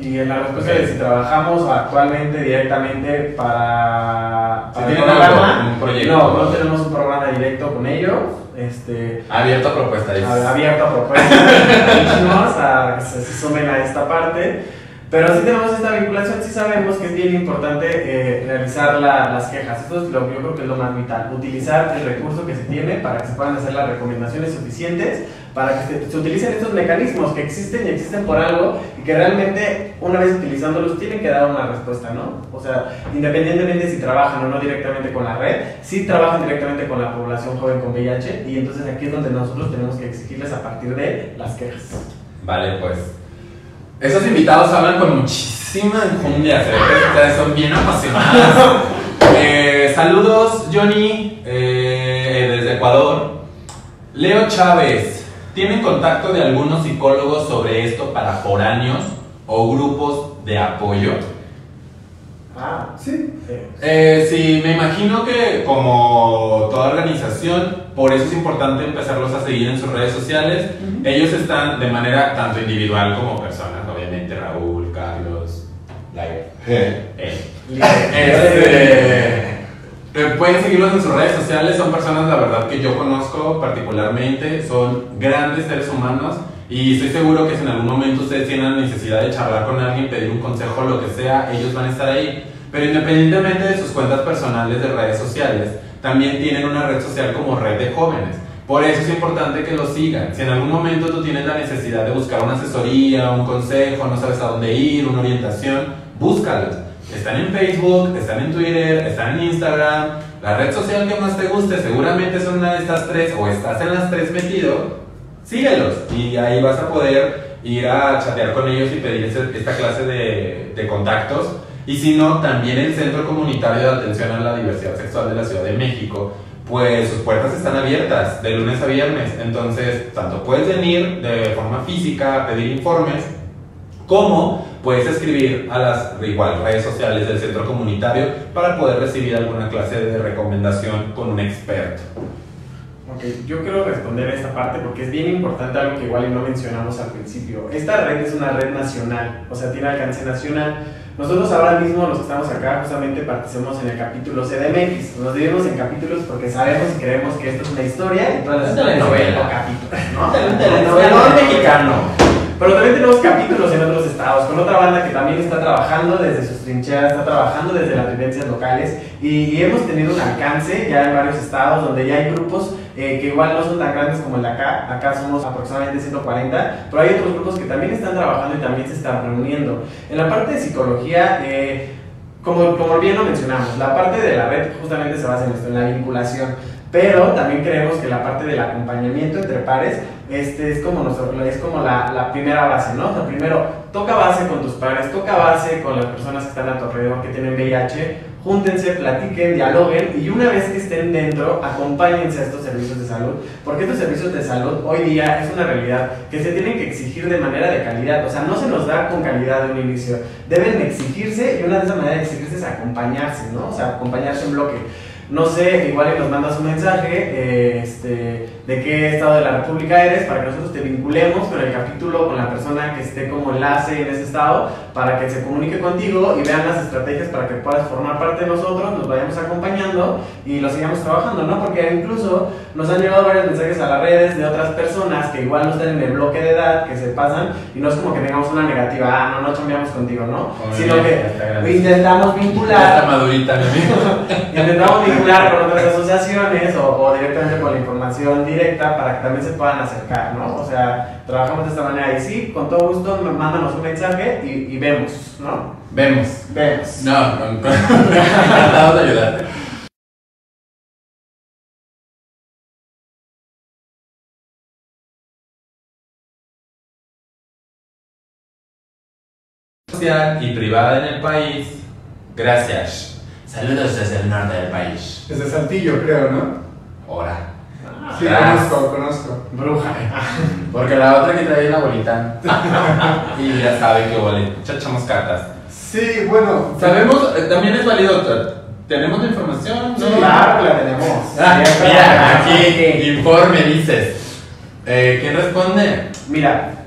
Y en la respuesta de si trabajamos actualmente directamente para, para el programa, un proyecto? no, no tenemos un programa directo con ellos. Este, Abierto a propuestas. abierto a propuestas a se sumen a esta parte. Pero sí tenemos esta vinculación, sí sabemos que es bien importante eh, realizar la- las quejas. Esto es lo que yo creo que es lo más vital. Utilizar el recurso que se tiene para que se puedan hacer las recomendaciones suficientes, para que se, se utilicen estos mecanismos que existen y existen por algo y que realmente una vez utilizándolos tienen que dar una respuesta, ¿no? O sea, independientemente si trabajan o no directamente con la red, sí trabajan directamente con la población joven con VIH y entonces aquí es donde nosotros tenemos que exigirles a partir de las quejas. Vale, pues. Esos invitados hablan con muchísima enjundia, ustedes son bien apasionados. Eh, saludos, Johnny, eh, desde Ecuador. Leo Chávez, ¿tienen contacto de algunos psicólogos sobre esto para foráneos o grupos de apoyo? Ah, Sí, eh, Eh, sí, me imagino que como toda organización, por eso es importante empezarlos a seguir en sus redes sociales. Ellos están de manera tanto individual como personas, obviamente Raúl, Carlos, Laia, él. Este, eh, pueden seguirlos en sus redes sociales, son personas la verdad que yo conozco particularmente, son grandes seres humanos y estoy seguro que si en algún momento ustedes tienen la necesidad de charlar con alguien, pedir un consejo, lo que sea, ellos van a estar ahí. Pero independientemente de sus cuentas personales de redes sociales, también tienen una red social como Red de Jóvenes. Por eso es importante que los sigan. Si en algún momento tú tienes la necesidad de buscar una asesoría, un consejo, no sabes a dónde ir, una orientación, búscalos. Están en Facebook, están en Twitter, están en Instagram. La red social que más te guste, seguramente son una de estas tres o estás en las tres metido. Síguelos y ahí vas a poder ir a chatear con ellos y pedir esta clase de, de contactos. Y si no, también el Centro Comunitario de Atención a la Diversidad Sexual de la Ciudad de México, pues sus puertas están abiertas de lunes a viernes. Entonces, tanto puedes venir de forma física a pedir informes, como puedes escribir a las igual redes sociales del centro comunitario para poder recibir alguna clase de recomendación con un experto. Ok, yo quiero responder a esta parte porque es bien importante algo que igual no mencionamos al principio. Esta red es una red nacional, o sea, tiene alcance nacional. Nosotros ahora mismo, los que estamos acá, justamente participamos en el capítulo CDMX. Nos dividimos en capítulos porque sabemos y creemos que esto es una historia y todas las Una son telenovela. capítulos, ¿no? Un mexicano. Pero también tenemos capítulos en otros estados, con otra banda que también está trabajando desde sus trincheras, está trabajando desde las vivencias locales y, y hemos tenido un alcance ya en varios estados donde ya hay grupos eh, que igual no son tan grandes como el de acá, acá somos aproximadamente 140, pero hay otros grupos que también están trabajando y también se están reuniendo. En la parte de psicología, eh, como, como bien lo mencionamos, la parte de la red justamente se basa en esto, en la vinculación. Pero también creemos que la parte del acompañamiento entre pares este, es como, nuestro, es como la, la primera base, ¿no? O sea, primero, toca base con tus pares, toca base con las personas que están a tu alrededor que tienen VIH, júntense, platiquen, dialoguen y una vez que estén dentro, acompáñense a estos servicios de salud, porque estos servicios de salud hoy día es una realidad que se tienen que exigir de manera de calidad, o sea, no se nos da con calidad de un inicio, deben exigirse y una de esas maneras de exigirse es acompañarse, ¿no? O sea, acompañarse en bloque. No sé, igual y nos mandas un mensaje eh, este, de qué estado de la República eres para que nosotros te vinculemos con el capítulo, con la persona que esté como enlace en ese estado, para que se comunique contigo y vean las estrategias para que puedas formar parte de nosotros, nos vayamos acompañando y lo sigamos trabajando, ¿no? Porque incluso nos han llegado varios mensajes a las redes de otras personas que igual no están en el bloque de edad, que se pasan y no es como que tengamos una negativa, ah, no, no chambeamos contigo, ¿no? Sino bien, que intentamos vincular madurita, mi amigo. Intentamos vincular con otras asociaciones o, o directamente con la información directa para que también se puedan acercar, ¿no? O sea, trabajamos de esta manera y sí, con todo gusto, me- mándanos un mensaje y, y vemos, ¿no? Vemos. Vemos. No, con, con, encantado de ayudarte. social y privada en el país Gracias. Saludos desde el norte del país. Desde Saltillo, creo, ¿no? Ahora. Sí, conozco, conozco. Bruja. Porque la otra que trae la bolita. y ya sabe que vale. Ya echamos cartas. Sí, bueno. Sabemos, eh, también es válido. ¿Tenemos la información? Sí, claro que la tenemos. Ah, mira, aquí informe dices. Eh, ¿Quién responde? Mira,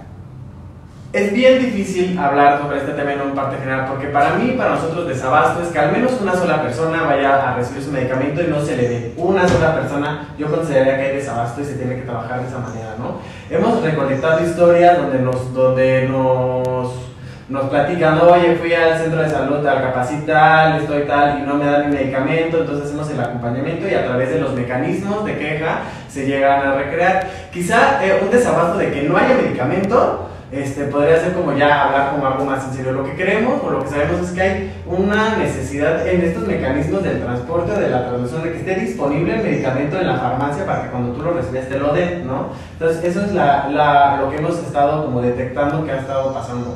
es bien difícil hablar sobre este tema en un parte general porque para mí, para nosotros, desabasto es que al menos una sola persona vaya a recibir su medicamento y no se le dé. Una sola persona, yo consideraría que hay desabasto y se tiene que trabajar de esa manera, ¿no? Hemos recolectado historias donde nos, donde nos, nos platican, oye, fui al centro de salud, al capacital, estoy tal y no me dan mi medicamento, entonces hacemos el acompañamiento y a través de los mecanismos de queja se llegan a recrear. Quizá eh, un desabasto de que no haya medicamento este, podría ser como ya hablar como algo más en serio. Lo que queremos o lo que sabemos es que hay una necesidad en estos mecanismos del transporte, de la traducción, de que esté disponible el medicamento en la farmacia para que cuando tú lo recibes te lo den, ¿no? Entonces, eso es la, la- lo que hemos estado como detectando que ha estado pasando.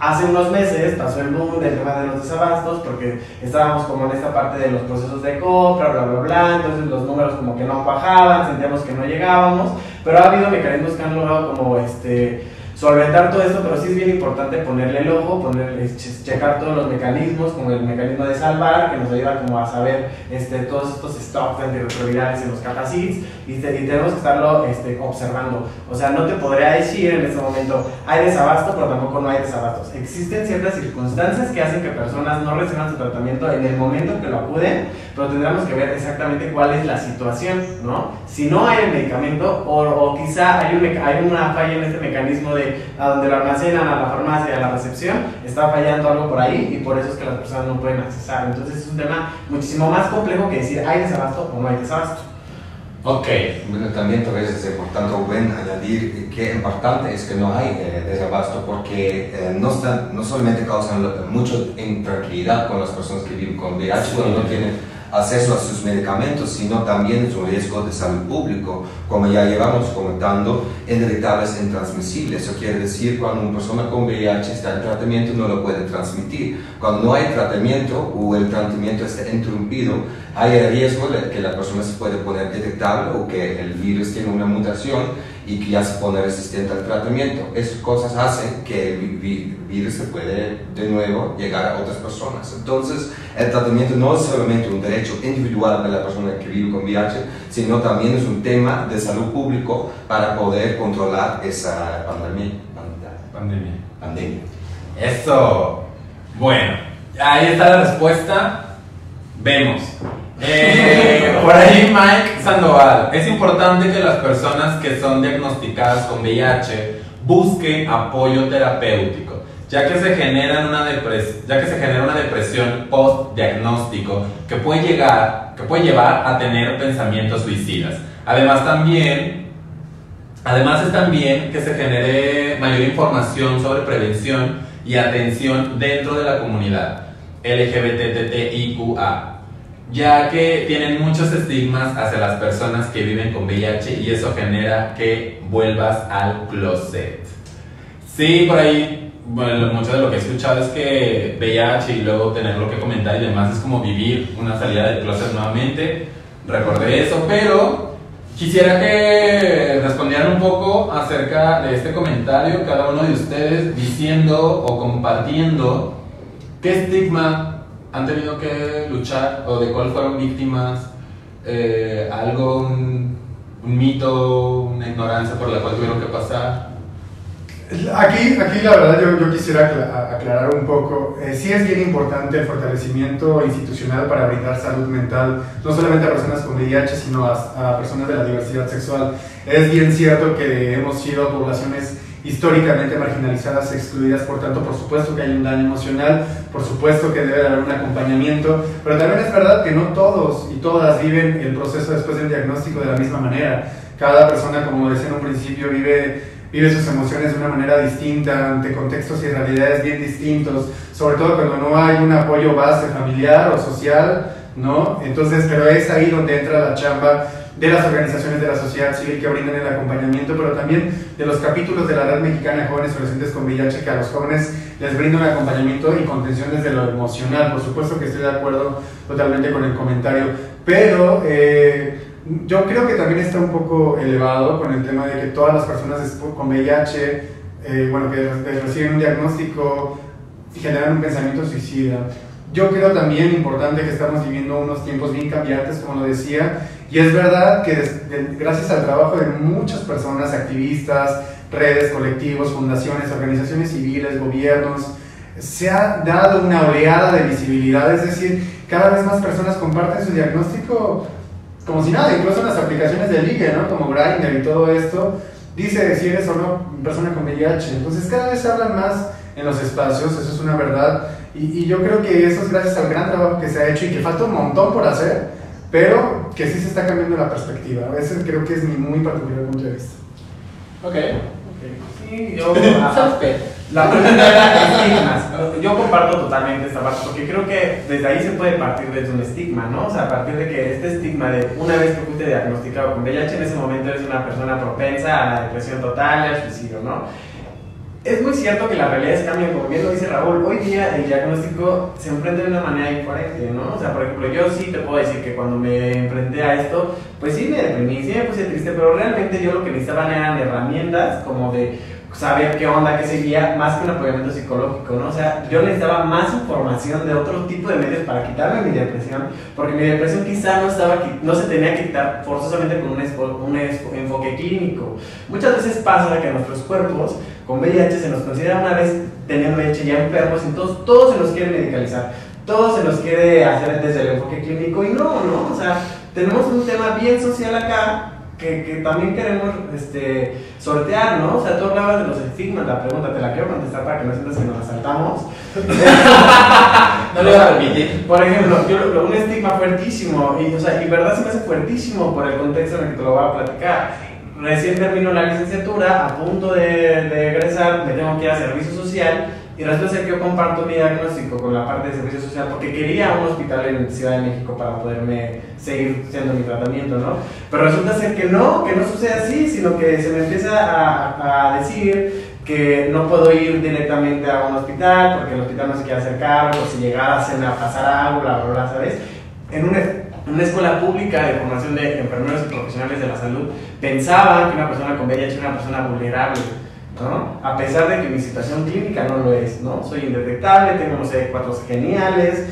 Hace unos meses pasó el boom del tema de los desabastos porque estábamos como en esta parte de los procesos de compra, bla, bla, bla, entonces los números como que no bajaban, sentíamos que no llegábamos, pero ha habido mecanismos que han logrado como este solventar todo esto, pero sí es bien importante ponerle el ojo, poner, che- checar todos los mecanismos, como el mecanismo de salvar, que nos ayuda como a saber este, todos estos stocks antirretrovirales en los capacits, y, te- y tenemos que estarlo este, observando. O sea, no te podría decir en este momento, hay desabasto, pero tampoco no hay desabastos. Existen ciertas circunstancias que hacen que personas no reciban su tratamiento en el momento en que lo acuden, pero tendremos que ver exactamente cuál es la situación, ¿no? Si no hay el medicamento, o, o quizá hay, un hay una falla en este mecanismo de a donde lo almacenan, a la farmacia, a la recepción, está fallando algo por ahí y por eso es que las personas no pueden accesar. Entonces es un tema muchísimo más complejo que decir hay desabasto o no hay desabasto. Ok. Bueno, también tal vez es importante, Rubén, añadir que importante es que no hay eh, desabasto porque eh, no, están, no solamente causan mucha intranquilidad con las personas que viven con VIH Sí. cuando no tienen acceso a sus medicamentos, sino también es un riesgo de salud público, como ya llevamos comentando, indetectables e intransmisibles. Eso quiere decir cuando una persona con VIH está en tratamiento no lo puede transmitir. Cuando no hay tratamiento o el tratamiento está interrumpido, hay el riesgo de que la persona se puede poner detectable o que el virus tiene una mutación y que ya se pone resistente al tratamiento. Esas cosas hacen que el vi- vi- virus se puede de nuevo llegar a otras personas. Entonces, el tratamiento no es solamente un derecho individual de la persona que vive con VIH, sino también es un tema de salud público para poder controlar esa pandemia. pand- Pandemia. pandemia. Eso. Bueno, ahí está la respuesta. Vemos. Eh, por ahí Mike Sandoval. Es importante que las personas que son diagnosticadas con VIH busquen apoyo terapéutico, ya que se genera una, depres- ya que se genera una depresión post-diagnóstico que puede llegar, que puede llevar a tener pensamientos suicidas. Además también Además es también que se genere mayor información sobre prevención y atención dentro de la comunidad LGBTTIQA, ya que tienen muchos estigmas hacia las personas que viven con VIH y eso genera que vuelvas al closet. Sí, por ahí, bueno, mucho de lo que he escuchado es que VIH y luego tener lo que comentar y demás es como vivir una salida del closet nuevamente. Recordé eso, pero quisiera que respondieran un poco acerca de este comentario, cada uno de ustedes diciendo o compartiendo qué estigma han tenido que luchar o de cuál fueron víctimas, eh, algo, un, un mito, una ignorancia por la cual tuvieron que pasar. Aquí, aquí la verdad yo, yo quisiera acla- aclarar un poco, eh, sí es bien importante el fortalecimiento institucional para brindar salud mental, no solamente a personas con VIH, sino a, a personas de la diversidad sexual. Es bien cierto que hemos sido poblaciones históricamente marginalizadas, excluidas, por tanto, por supuesto que hay un daño emocional, por supuesto que debe de haber un acompañamiento, pero también es verdad que no todos y todas viven el proceso después del diagnóstico de la misma manera. Cada persona, como decía en un principio, vive vive sus emociones de una manera distinta, ante contextos y realidades bien distintos, sobre todo cuando no hay un apoyo base familiar o social, ¿no? Entonces, pero es ahí donde entra la chamba de las organizaciones de la sociedad civil que brindan el acompañamiento, pero también de los capítulos de la Red Mexicana de Jóvenes Adolescentes con VIH que a los jóvenes les brinda un acompañamiento y contención desde lo emocional. Por supuesto que estoy de acuerdo totalmente con el comentario, pero eh, yo creo que también está un poco elevado con el tema de que todas las personas con VIH, eh, bueno, que reciben un diagnóstico y generan un pensamiento suicida. Yo creo también importante que estamos viviendo unos tiempos bien cambiantes, como lo decía, y es verdad que gracias al trabajo de muchas personas, activistas, redes, colectivos, fundaciones, organizaciones civiles, gobiernos, se ha dado una oleada de visibilidad, es decir, cada vez más personas comparten su diagnóstico como si nada, incluso en las aplicaciones de ligue, ¿no? Como Grindr y todo esto, dice si eres o no persona con VIH. Entonces cada vez se hablan más en los espacios, eso es una verdad. Y, y, yo creo que eso es gracias al gran trabajo que se ha hecho y que falta un montón por hacer, pero que sí se está cambiando la perspectiva. A veces creo que es mi muy particular punto de vista. Ok. Sí, yo... La pregunta era estigmas. Yo comparto totalmente esta parte porque creo que desde ahí se puede partir desde un estigma, ¿no? O sea, a partir de que este estigma de una vez que fuiste diagnosticado con VIH, en ese momento eres una persona propensa a la depresión total y al suicidio, ¿no? Es muy cierto que las realidades cambian, como bien lo dice Raúl. Hoy día el diagnóstico se enfrenta de una manera diferente, ¿no? O sea, por ejemplo, yo sí te puedo decir que cuando me enfrenté a esto, pues sí me deprimí, sí me puse triste, pero realmente yo lo que necesitaba eran herramientas como de saber qué onda, qué seguía, más que un apoyamiento psicológico, ¿no? O sea, yo necesitaba más información de otro tipo de medios para quitarme mi depresión, porque mi depresión quizá no, estaba, no se tenía que quitar forzosamente con un, un enfoque clínico. Muchas veces pasa que nuestros cuerpos con VIH se nos considera una vez teniendo VIH ya enfermos, entonces todo se nos quiere medicalizar, todo se nos quiere hacer desde el enfoque clínico y no, ¿no? O sea, tenemos un tema bien social acá que, que, también queremos este, sortear, ¿no? O sea, tú hablabas de los estigmas, la pregunta te la quiero contestar para que no sientas que nos asaltamos. no le voy a permitir. Por ejemplo, yo, un estigma fuertísimo, y, o sea, y verdad se me hace fuertísimo por el contexto en el que te lo voy a platicar. Recién termino la licenciatura, a punto de, de egresar, me tengo que ir a servicio social y resulta ser que yo comparto mi diagnóstico con la parte de servicio social porque quería un hospital en Ciudad de México para poderme seguir haciendo mi tratamiento, ¿no? Pero resulta ser que no, que no sucede así, sino que se me empieza a, a decir que no puedo ir directamente a un hospital porque el hospital no se quiere hacer cargo, si llegara a pasar algo, bla, bla, bla, ¿sabes? En una, una escuela pública de formación de enfermeros y profesionales de la salud pensaban que una persona con VIH era una persona vulnerable ¿no? A pesar de que mi situación clínica no lo es, ¿no? Soy indetectable, tengo, no sé, cuatro geniales,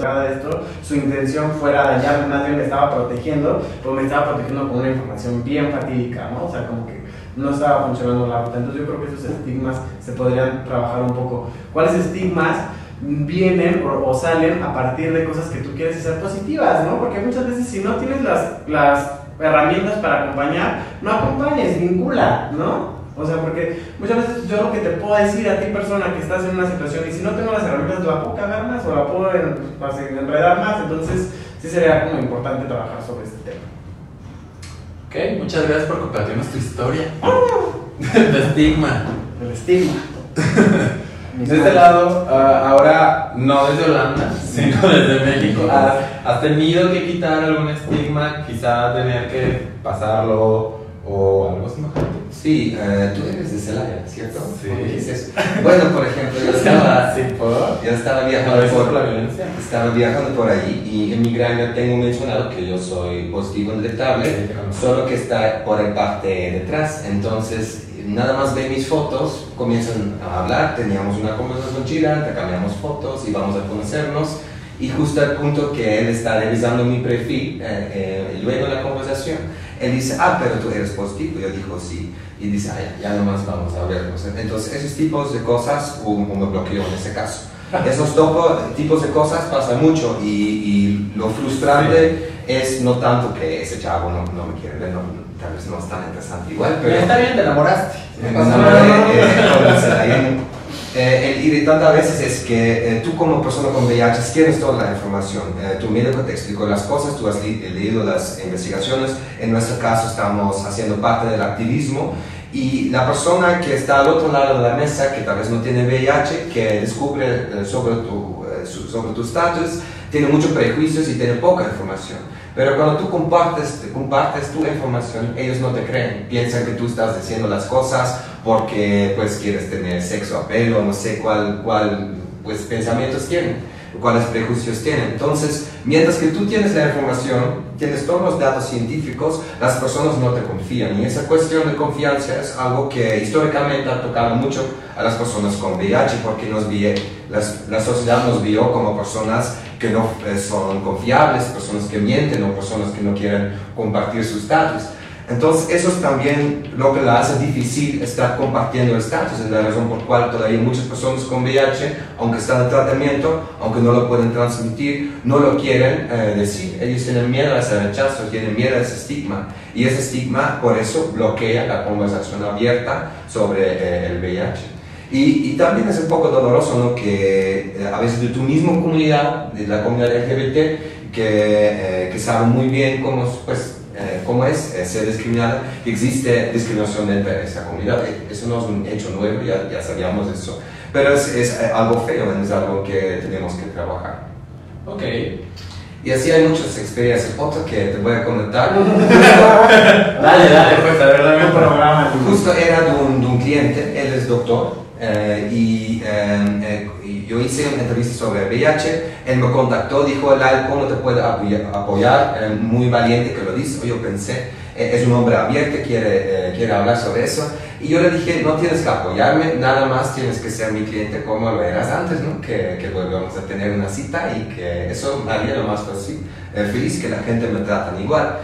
de esto, su intención fuera dañarme, más bien me estaba protegiendo, pero me estaba protegiendo con una información bien fatídica, ¿no? O sea, como que no estaba funcionando la ruta. Entonces yo creo que esos estigmas se podrían trabajar un poco. ¿Cuáles estigmas vienen o, salen a partir de cosas que tú quieres hacer positivas, ¿no? Porque muchas veces si no tienes las, las herramientas para acompañar, no acompañes, vincula, ¿no? O sea, porque muchas veces yo lo que te puedo decir a ti persona que estás en una situación y si no tengo las herramientas la puedo cagar más o la puedo enredar más, entonces sí sería como importante trabajar sobre este tema. Ok, muchas gracias por compartirnos tu historia. de estigma. El estigma. De este lado, ah, ahora no desde Holanda, sino desde México, has, tenido que quitar algún estigma, quizá tener que pasarlo o algo semejante. Sí, uh, tú eres de Celaya, ¿cierto? Sí. Bueno, por ejemplo, yo estaba, sí, yo estaba viajando por, la violencia? estaba viajando por allí y en mi granja tengo mencionado que yo soy positivo indetectable, sí, solo que está por el parte de atrás. Entonces, nada más ve mis fotos, comienzan a hablar, teníamos una conversación chida, cambiamos fotos y vamos a conocernos. Y justo al punto que él está revisando mi perfil, eh, eh, luego la conversación, él dice, ah, pero tú eres positivo. Yo digo, sí. Y dice, ah, ya, ya nomás vamos a vernos. Entonces, esos tipos de cosas, o, me bloqueó en ese caso. Esos tipos de cosas pasan mucho y, y lo frustrante es no tanto que ese chavo no, no me quiere ver, no, tal vez no es tan interesante igual, pero... está bien, te enamoraste. Me enamoré, eh, Eh, el irritante a veces es que eh, tú como persona con VIH tienes toda la información. Eh, tu médico te explicó las cosas, tú has leído las investigaciones. En nuestro caso estamos haciendo parte del activismo y la persona que está al otro lado de la mesa, que tal vez no tiene VIH, que descubre sobre tu sobre tu estatus, tiene muchos prejuicios y tiene poca información. Pero cuando tú compartes, compartes tu información, ellos no te creen. Piensan que tú estás diciendo las cosas porque pues quieres tener sexo a pelo, no sé cuál, cuál pues, pensamientos tienen, cuáles prejuicios tienen. Entonces, mientras que tú tienes la información, tienes todos los datos científicos, las personas no te confían. Y esa cuestión de confianza es algo que históricamente ha tocado mucho a las personas con VIH porque nos vi, la sociedad nos vio como personas que no eh, son confiables, personas que mienten o personas que no quieren compartir sus datos. Entonces, eso es también lo que la hace difícil estar compartiendo el estatus. Es la razón por cual todavía muchas personas con VIH, aunque están en tratamiento, aunque no lo pueden transmitir, no lo quieren eh, decir. Ellos tienen miedo a ese rechazo, tienen miedo a ese estigma. Y ese estigma, por eso, bloquea la conversación abierta sobre eh, el VIH. Y, y, también es un poco doloroso ¿no? que eh, a veces de tu misma comunidad, de la comunidad LGBT, que, que sabe muy bien cómo, pues, eh, cómo es eh, ser discriminada, existe discriminación dentro de esa comunidad. E, eso no es un hecho nuevo, ya, ya sabíamos eso. Pero es, es eh, algo feo, es algo que tenemos que trabajar. Ok. Y así hay muchas experiencias. Otra que te voy a comentar. dale, dale, pues, a ver, dame un programa. Justo era de un, de un cliente, él es doctor, y hice una entrevista sobre VIH, él me contactó, dijo, Lal, ¿cómo te puedo apoyar? muy valiente que lo dice, yo pensé, e-, es un hombre abierto, quiere, eh, quiere hablar sobre eso. Y yo le dije, no tienes que apoyarme, nada más tienes que ser mi cliente como lo eras antes, ¿no? Que, que volvamos a tener una cita y que eso me haría lo más fácil, eh, feliz que la gente me trata igual.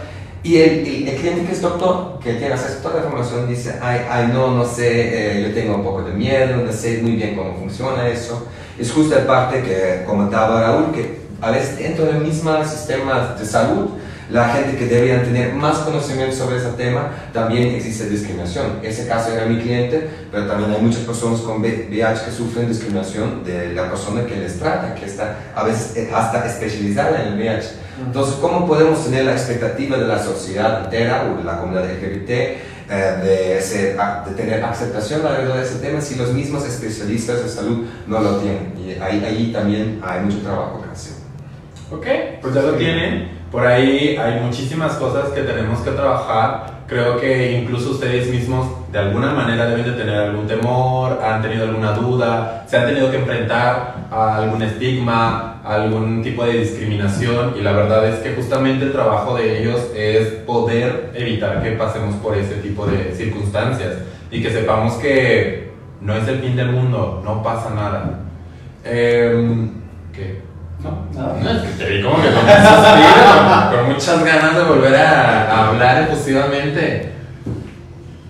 Y el, el, cliente que es doctor, que tiene acceso a toda la información, dice, ay, ay no, no sé, eh, yo tengo un poco de miedo, no sé muy bien cómo funciona eso. Es justo la parte que comentaba Raúl, que a veces dentro del mismo sistema de salud, la gente que deberían tener más conocimiento sobre ese tema, también existe discriminación. Ese caso era mi cliente, pero también hay muchas personas con VIH que sufren discriminación de la persona que les trata, que está a veces hasta especializada en el VIH. Entonces, ¿cómo podemos tener la expectativa de la sociedad entera o de la comunidad LGBT eh, de, de, tener aceptación alrededor de ese tema si los mismos especialistas de salud no lo tienen. Y ahí, ahí también hay mucho trabajo que hacer. Ok, pues ya lo tienen. Por ahí hay muchísimas cosas que tenemos que trabajar. Creo que incluso ustedes mismos de alguna manera deben de tener algún temor, han tenido alguna duda, se han tenido que enfrentar a algún estigma, algún tipo de discriminación y la verdad es que justamente el trabajo de ellos es poder evitar que pasemos por ese tipo de circunstancias y que sepamos que no es el fin del mundo, no pasa nada. Eh, ¿Qué? No, nada. No, es que te vi como que con, suspiro, con muchas ganas de volver a, a hablar efusivamente.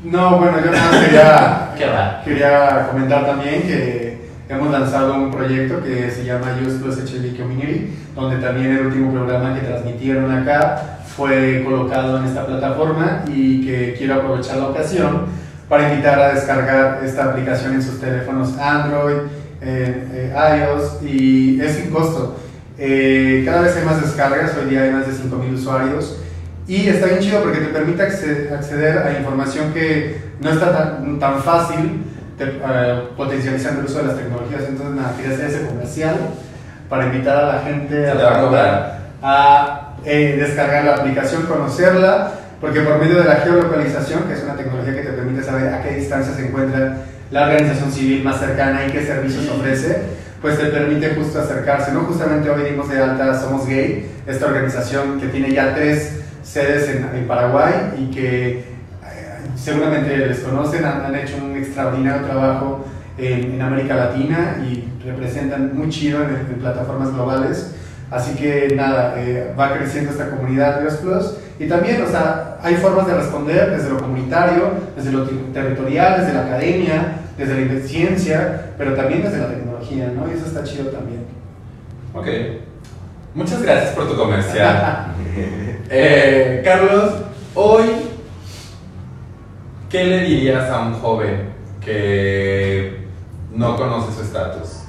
No, bueno, yo nada más quería, quería comentar también que hemos lanzado un proyecto que se llama Use Plus HIV Community, donde también el último programa que transmitieron acá fue colocado en esta plataforma y que quiero aprovechar la ocasión para invitar a descargar esta aplicación en sus teléfonos Android, eh, eh, iOS y es sin costo. Eh, cada vez hay más descargas, hoy día hay más de 5.000 usuarios y está bien chido porque te permite acceder a información que no está tan, tan fácil te, uh, potencializando el uso de las tecnologías. Entonces, nada, quería hacer ese comercial para invitar a la gente Se a, a eh, descargar la aplicación, conocerla, porque por medio de la geolocalización, que es una tecnología que te permite saber a qué distancia se encuentra la organización civil más cercana y qué servicios ofrece, pues te permite justo acercarse, ¿no? Justamente hoy dimos de alta Somos Gay, esta organización que tiene ya tres sedes en, en Paraguay y que eh, seguramente les conocen, han, han, hecho un extraordinario trabajo en, en, América Latina y representan muy chido en, en plataformas globales. Así que nada, eh, va creciendo esta comunidad Dios Plus y también, o sea, hay formas de responder desde lo comunitario, desde lo territorial, desde la academia, desde la ciencia, pero también desde la tecnología, ¿no? Y eso está chido también. Ok. Muchas gracias por tu comercial. Eh, Carlos, hoy, ¿qué le dirías a un joven que no conoce su estatus.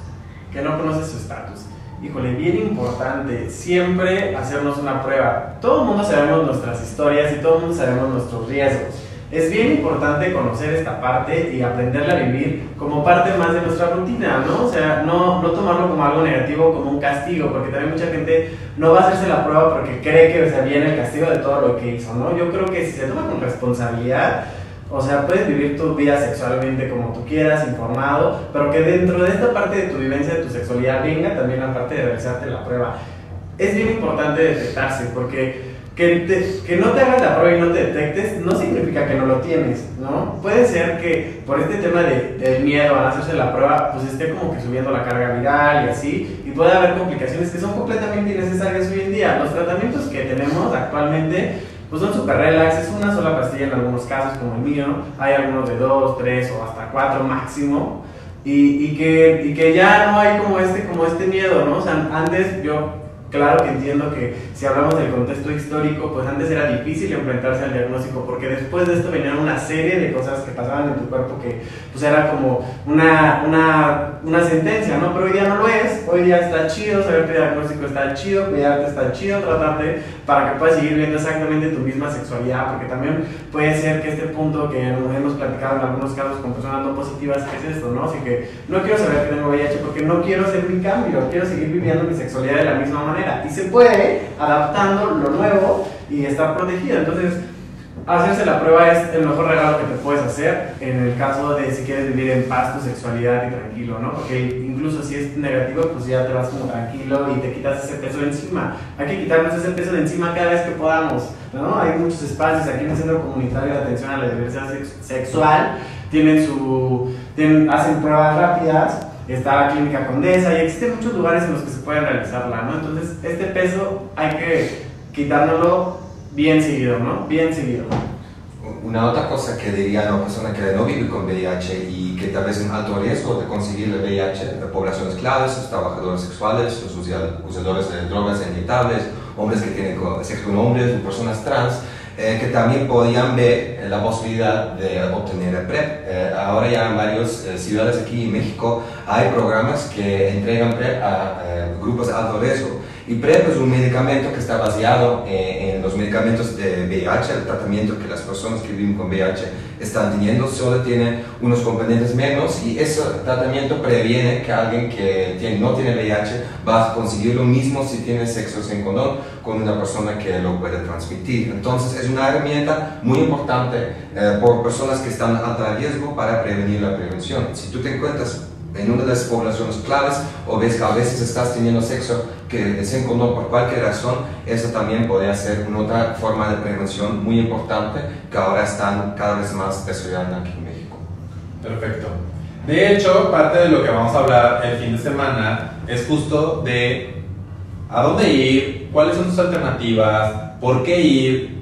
Que no conoce su estatus. Híjole, bien importante, siempre hacernos una prueba. Todo el mundo sabemos nuestras historias y todo el mundo sabemos nuestros riesgos. Es bien importante conocer esta parte y aprenderla a vivir como parte más de nuestra rutina, ¿no? O sea, no, no tomarlo como algo negativo, como un castigo, porque también mucha gente no va a hacerse la prueba porque cree que o viene el castigo de todo lo que hizo, ¿no? Yo creo que si se toma con responsabilidad, o sea, puedes vivir tu vida sexualmente como tú quieras, informado, pero que dentro de esta parte de tu vivencia de tu sexualidad venga también la parte de realizarte la prueba. Es bien importante detectarse porque que, que no te hagas la prueba y no te detectes no significa que no lo tienes, ¿no? Puede ser que por este tema de, del miedo a hacerse la prueba, pues esté como que subiendo la carga viral y así, y puede haber complicaciones que son completamente innecesarias hoy en día. Los tratamientos que tenemos actualmente pues son súper relax, es una sola pastilla en algunos casos como el mío, hay algunos de dos, tres o hasta cuatro máximo, y, y, que, y que ya no hay como este, como este miedo, ¿no? O sea, antes yo Claro que entiendo que si hablamos del contexto histórico, pues antes era difícil enfrentarse al diagnóstico, porque después de esto venían una serie de cosas que pasaban en tu cuerpo que pues era como una, una, una sentencia, ¿no? Pero hoy día no lo es, hoy día está chido, saber que el diagnóstico está chido, cuidarte está chido, tratarte para que puedas seguir viendo exactamente tu misma sexualidad, porque también puede ser que este punto que hemos platicado en algunos casos con personas no positivas es esto, ¿no? Así que no quiero saber que tengo VIH porque no quiero hacer mi cambio, quiero seguir viviendo mi sexualidad de la misma manera y se puede adaptando lo nuevo y estar protegido. Entonces, hacerse la prueba es el mejor regalo que te puedes hacer en el caso de si quieres vivir en paz tu sexualidad y tranquilo, ¿no? Porque incluso si es negativo, pues ya te vas como tranquilo y te quitas ese peso de encima. Hay que quitarnos ese peso de encima cada vez que podamos, ¿no? Hay muchos espacios aquí en el Centro Comunitario de Atención a la Diversidad Sexual, tienen su, tienen, hacen pruebas rápidas está la Clínica Condesa y existen muchos lugares en los que se puede realizarla, ¿no? Entonces, este peso hay que quitárnoslo bien seguido, ¿no? Bien seguido. Una otra cosa que diría a una persona que no vive con VIH y que tal vez en alto riesgo de conseguir el VIH, poblaciones claves, trabajadores sexuales, los usadores de drogas inyectables, hombres que tienen sexo con hombres, personas trans, eh, que también podían ver la posibilidad de obtener el PrEP. Eh, ahora ya en varias eh, ciudades aquí en México hay programas que entregan PrEP a grupos de alto riesgo. Y PrEP es un medicamento que está basado en los medicamentos de VIH, el tratamiento que las personas que viven con VIH están teniendo, solo tiene unos componentes menos y ese tratamiento previene que alguien que tiene, no tiene VIH va a conseguir lo mismo si tiene sexo sin condón con una persona que lo puede transmitir. Entonces es una herramienta muy importante eh, por personas que están a alto riesgo para prevenir la prevención. Si tú te encuentras en una de las poblaciones claves o ves que a veces estás teniendo sexo que se encontró por cualquier razón, eso también puede ser una otra forma de prevención muy importante que ahora están cada vez más desarrollando aquí en México. Perfecto. De hecho, parte de lo que vamos a hablar el fin de semana es justo de a dónde ir, cuáles son tus alternativas, por qué ir,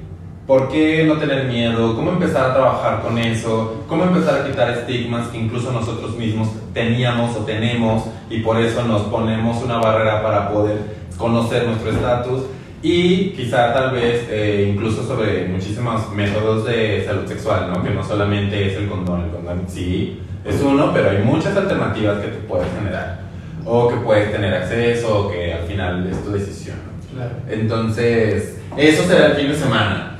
¿Por qué no tener miedo? ¿Cómo empezar a trabajar con eso? ¿Cómo empezar a quitar estigmas que incluso nosotros mismos teníamos o tenemos y por eso nos ponemos una barrera para poder conocer nuestro estatus? Y quizá tal vez eh, incluso sobre muchísimos métodos de salud sexual, ¿no? Que no solamente es el condón, el condón sí es uno, pero hay muchas alternativas que te puedes generar o que puedes tener acceso o que al final es tu decisión. Claro. Entonces, eso será el fin de semana.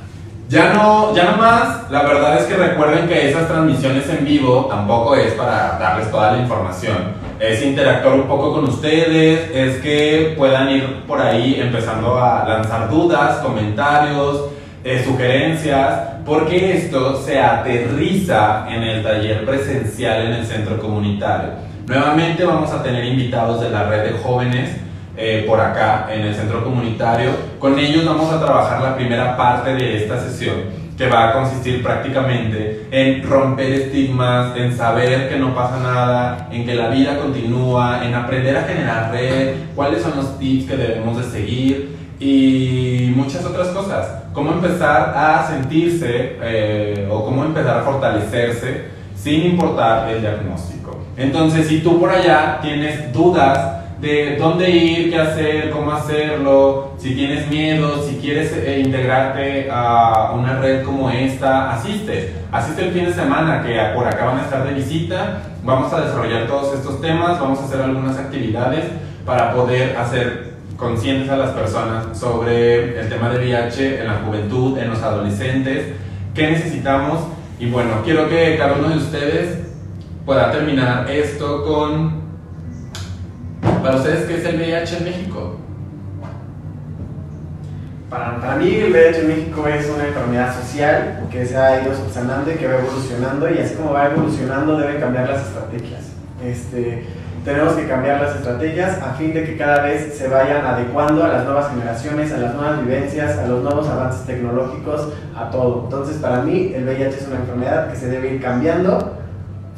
Ya no, ya no más, la verdad es que recuerden que esas transmisiones en vivo tampoco es para darles toda la información. Es interactuar un poco con ustedes, es que puedan ir por ahí empezando a lanzar dudas, comentarios, eh, sugerencias, porque esto se aterriza en el taller presencial en el centro comunitario. Nuevamente vamos a tener invitados de la red de jóvenes eh, por acá en el centro comunitario. Con ellos vamos a trabajar la primera parte de esta sesión que va a consistir prácticamente en romper estigmas, en saber que no pasa nada, en que la vida continúa, en aprender a generar red, cuáles son los tips que debemos de seguir y muchas otras cosas. Cómo empezar a sentirse eh, o cómo empezar a fortalecerse sin importar el diagnóstico. Entonces, si tú por allá tienes dudas de dónde ir, qué hacer, cómo hacerlo, si tienes miedo, si quieres eh, integrarte a una red como esta, asiste. Asiste el fin de semana que por acá van a estar de visita. Vamos a desarrollar todos estos temas, vamos a hacer algunas actividades para poder hacer conscientes a las personas sobre el tema de VIH en la juventud, en los adolescentes, qué necesitamos. Y bueno, quiero que cada uno de ustedes pueda terminar esto con para ustedes, ¿qué es el VIH en México? Para, mí el VIH en México es una enfermedad social que se ha ido subsanando y que va evolucionando y así como va evolucionando deben cambiar las estrategias. Este, tenemos que cambiar las estrategias a fin de que cada vez se vayan adecuando a las nuevas generaciones, a las nuevas vivencias, a los nuevos avances tecnológicos, a todo. Entonces para mí el VIH es una enfermedad que se debe ir cambiando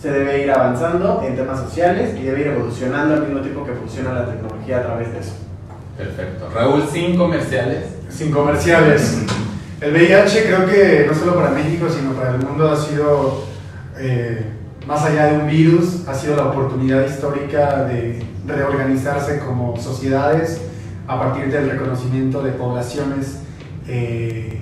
se debe ir avanzando en temas sociales y debe ir evolucionando al mismo tiempo que funciona la tecnología a través de eso. Perfecto. Raúl, sin comerciales. Sin comerciales. El VIH creo que no solo para México, sino para el mundo ha sido, eh, más allá de un virus, ha sido la oportunidad histórica de reorganizarse como sociedades a partir del reconocimiento de poblaciones eh,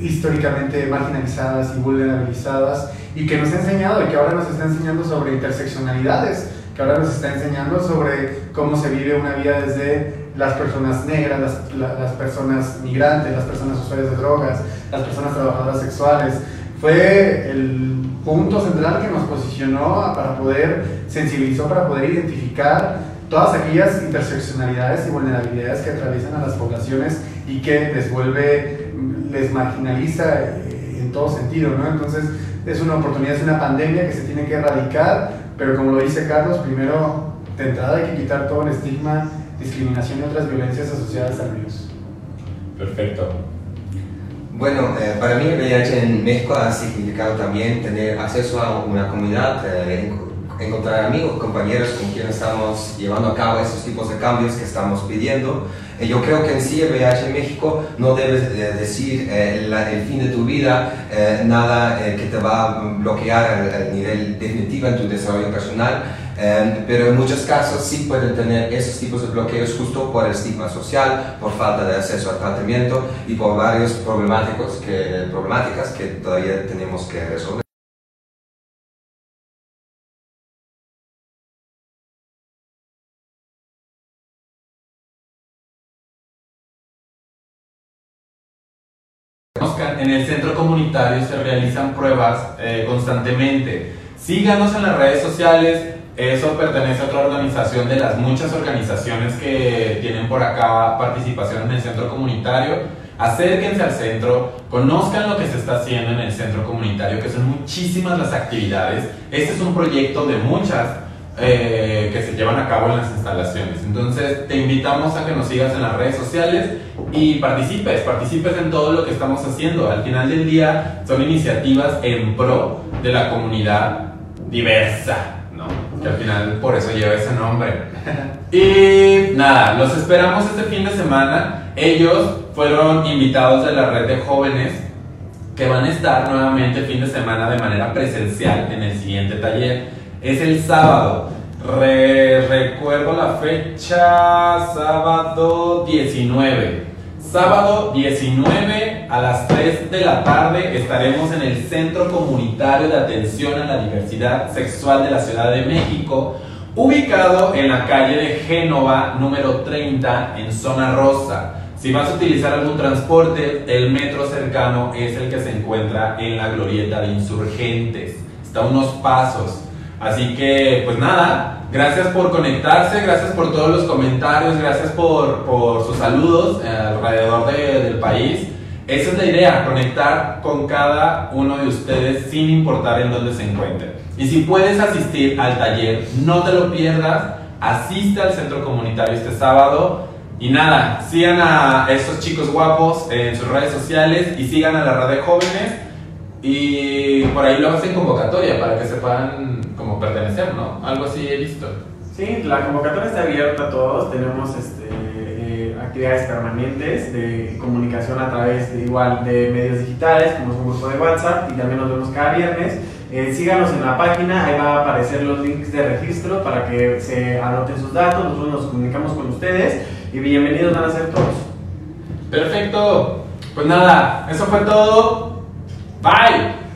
históricamente marginalizadas y vulnerabilizadas y que nos ha enseñado y que ahora nos está enseñando sobre interseccionalidades, que ahora nos está enseñando sobre cómo se vive una vida desde las personas negras, las, las personas migrantes, las personas usuarias de drogas, las personas trabajadoras sexuales. Fue el punto central que nos posicionó para poder, sensibilizó para poder identificar todas aquellas interseccionalidades y vulnerabilidades que atraviesan a las poblaciones y que les vuelve, les marginaliza en todo sentido, ¿no? Entonces, es una oportunidad, es una pandemia que se tiene que erradicar, pero como lo dice Carlos, primero de entrada hay que quitar todo el estigma, discriminación y otras violencias asociadas al virus. Perfecto. Bueno, eh, para mí el VIH en México ha significado también tener acceso a una comunidad, eh, encontrar amigos, compañeros con quienes estamos llevando a cabo esos tipos de cambios que estamos pidiendo. Eh, yo creo que en sí el VIH en México no debes decir eh, el, fin de tu vida, eh, nada que te va a bloquear el nivel definitivo en tu desarrollo personal, pero en muchos casos sí pueden tener esos tipos de bloqueos justo por el estigma social, por falta de acceso al tratamiento y por que, problemáticas que todavía tenemos que resolver. Comunitario se realizan pruebas eh, constantemente. Síganos en las redes sociales. Eso pertenece a otra organización de las muchas organizaciones que tienen por acá participación en el centro comunitario. Acérquense al centro, conozcan lo que se está haciendo en el centro comunitario, que son muchísimas las actividades. Este es un proyecto de muchas eh, que se llevan a cabo en las instalaciones. Entonces te invitamos a que nos sigas en las redes sociales y participes, participes en todo lo que estamos haciendo. Al final del día son iniciativas en pro de la comunidad diversa, ¿no? Que al final por eso lleva ese nombre. y nada, los esperamos este fin de semana. Ellos fueron invitados de la red de jóvenes que van a estar nuevamente el fin de semana de manera presencial en el siguiente taller es el sábado. recuerdo la fecha, sábado 19. Sábado 19 a las 3 de la tarde estaremos en el Centro Comunitario de Atención a la Diversidad Sexual de la Ciudad de México, ubicado en la calle de Génova número 30 en Zona Rosa. Si vas a utilizar algún transporte, el metro cercano es el que se encuentra en la glorieta de insurgentes. Está a unos pasos. Así que, pues nada, gracias por conectarse, gracias por todos los comentarios, gracias por, por sus saludos eh, alrededor del país. Esa es la idea, conectar con cada uno de ustedes sin importar en dónde se encuentren. Y si puedes asistir al taller, no te lo pierdas, asiste al centro comunitario este sábado. Y nada, sigan a estos chicos guapos en sus redes sociales y sigan a la red de jóvenes. Y por ahí lo hacen convocatoria para que sepan como pertenecer, ¿no? Algo así he visto. Sí, la convocatoria está abierta a todos, tenemos este, eh, actividades permanentes de comunicación a través de igual de medios digitales, como es un grupo de WhatsApp y también nos vemos cada viernes Eh, síganos en la página, ahí va a aparecer los links de registro para que se anoten sus datos, nosotros nos comunicamos con ustedes y bienvenidos van a ser todos. Perfecto. Pues nada, eso fue todo. Vai!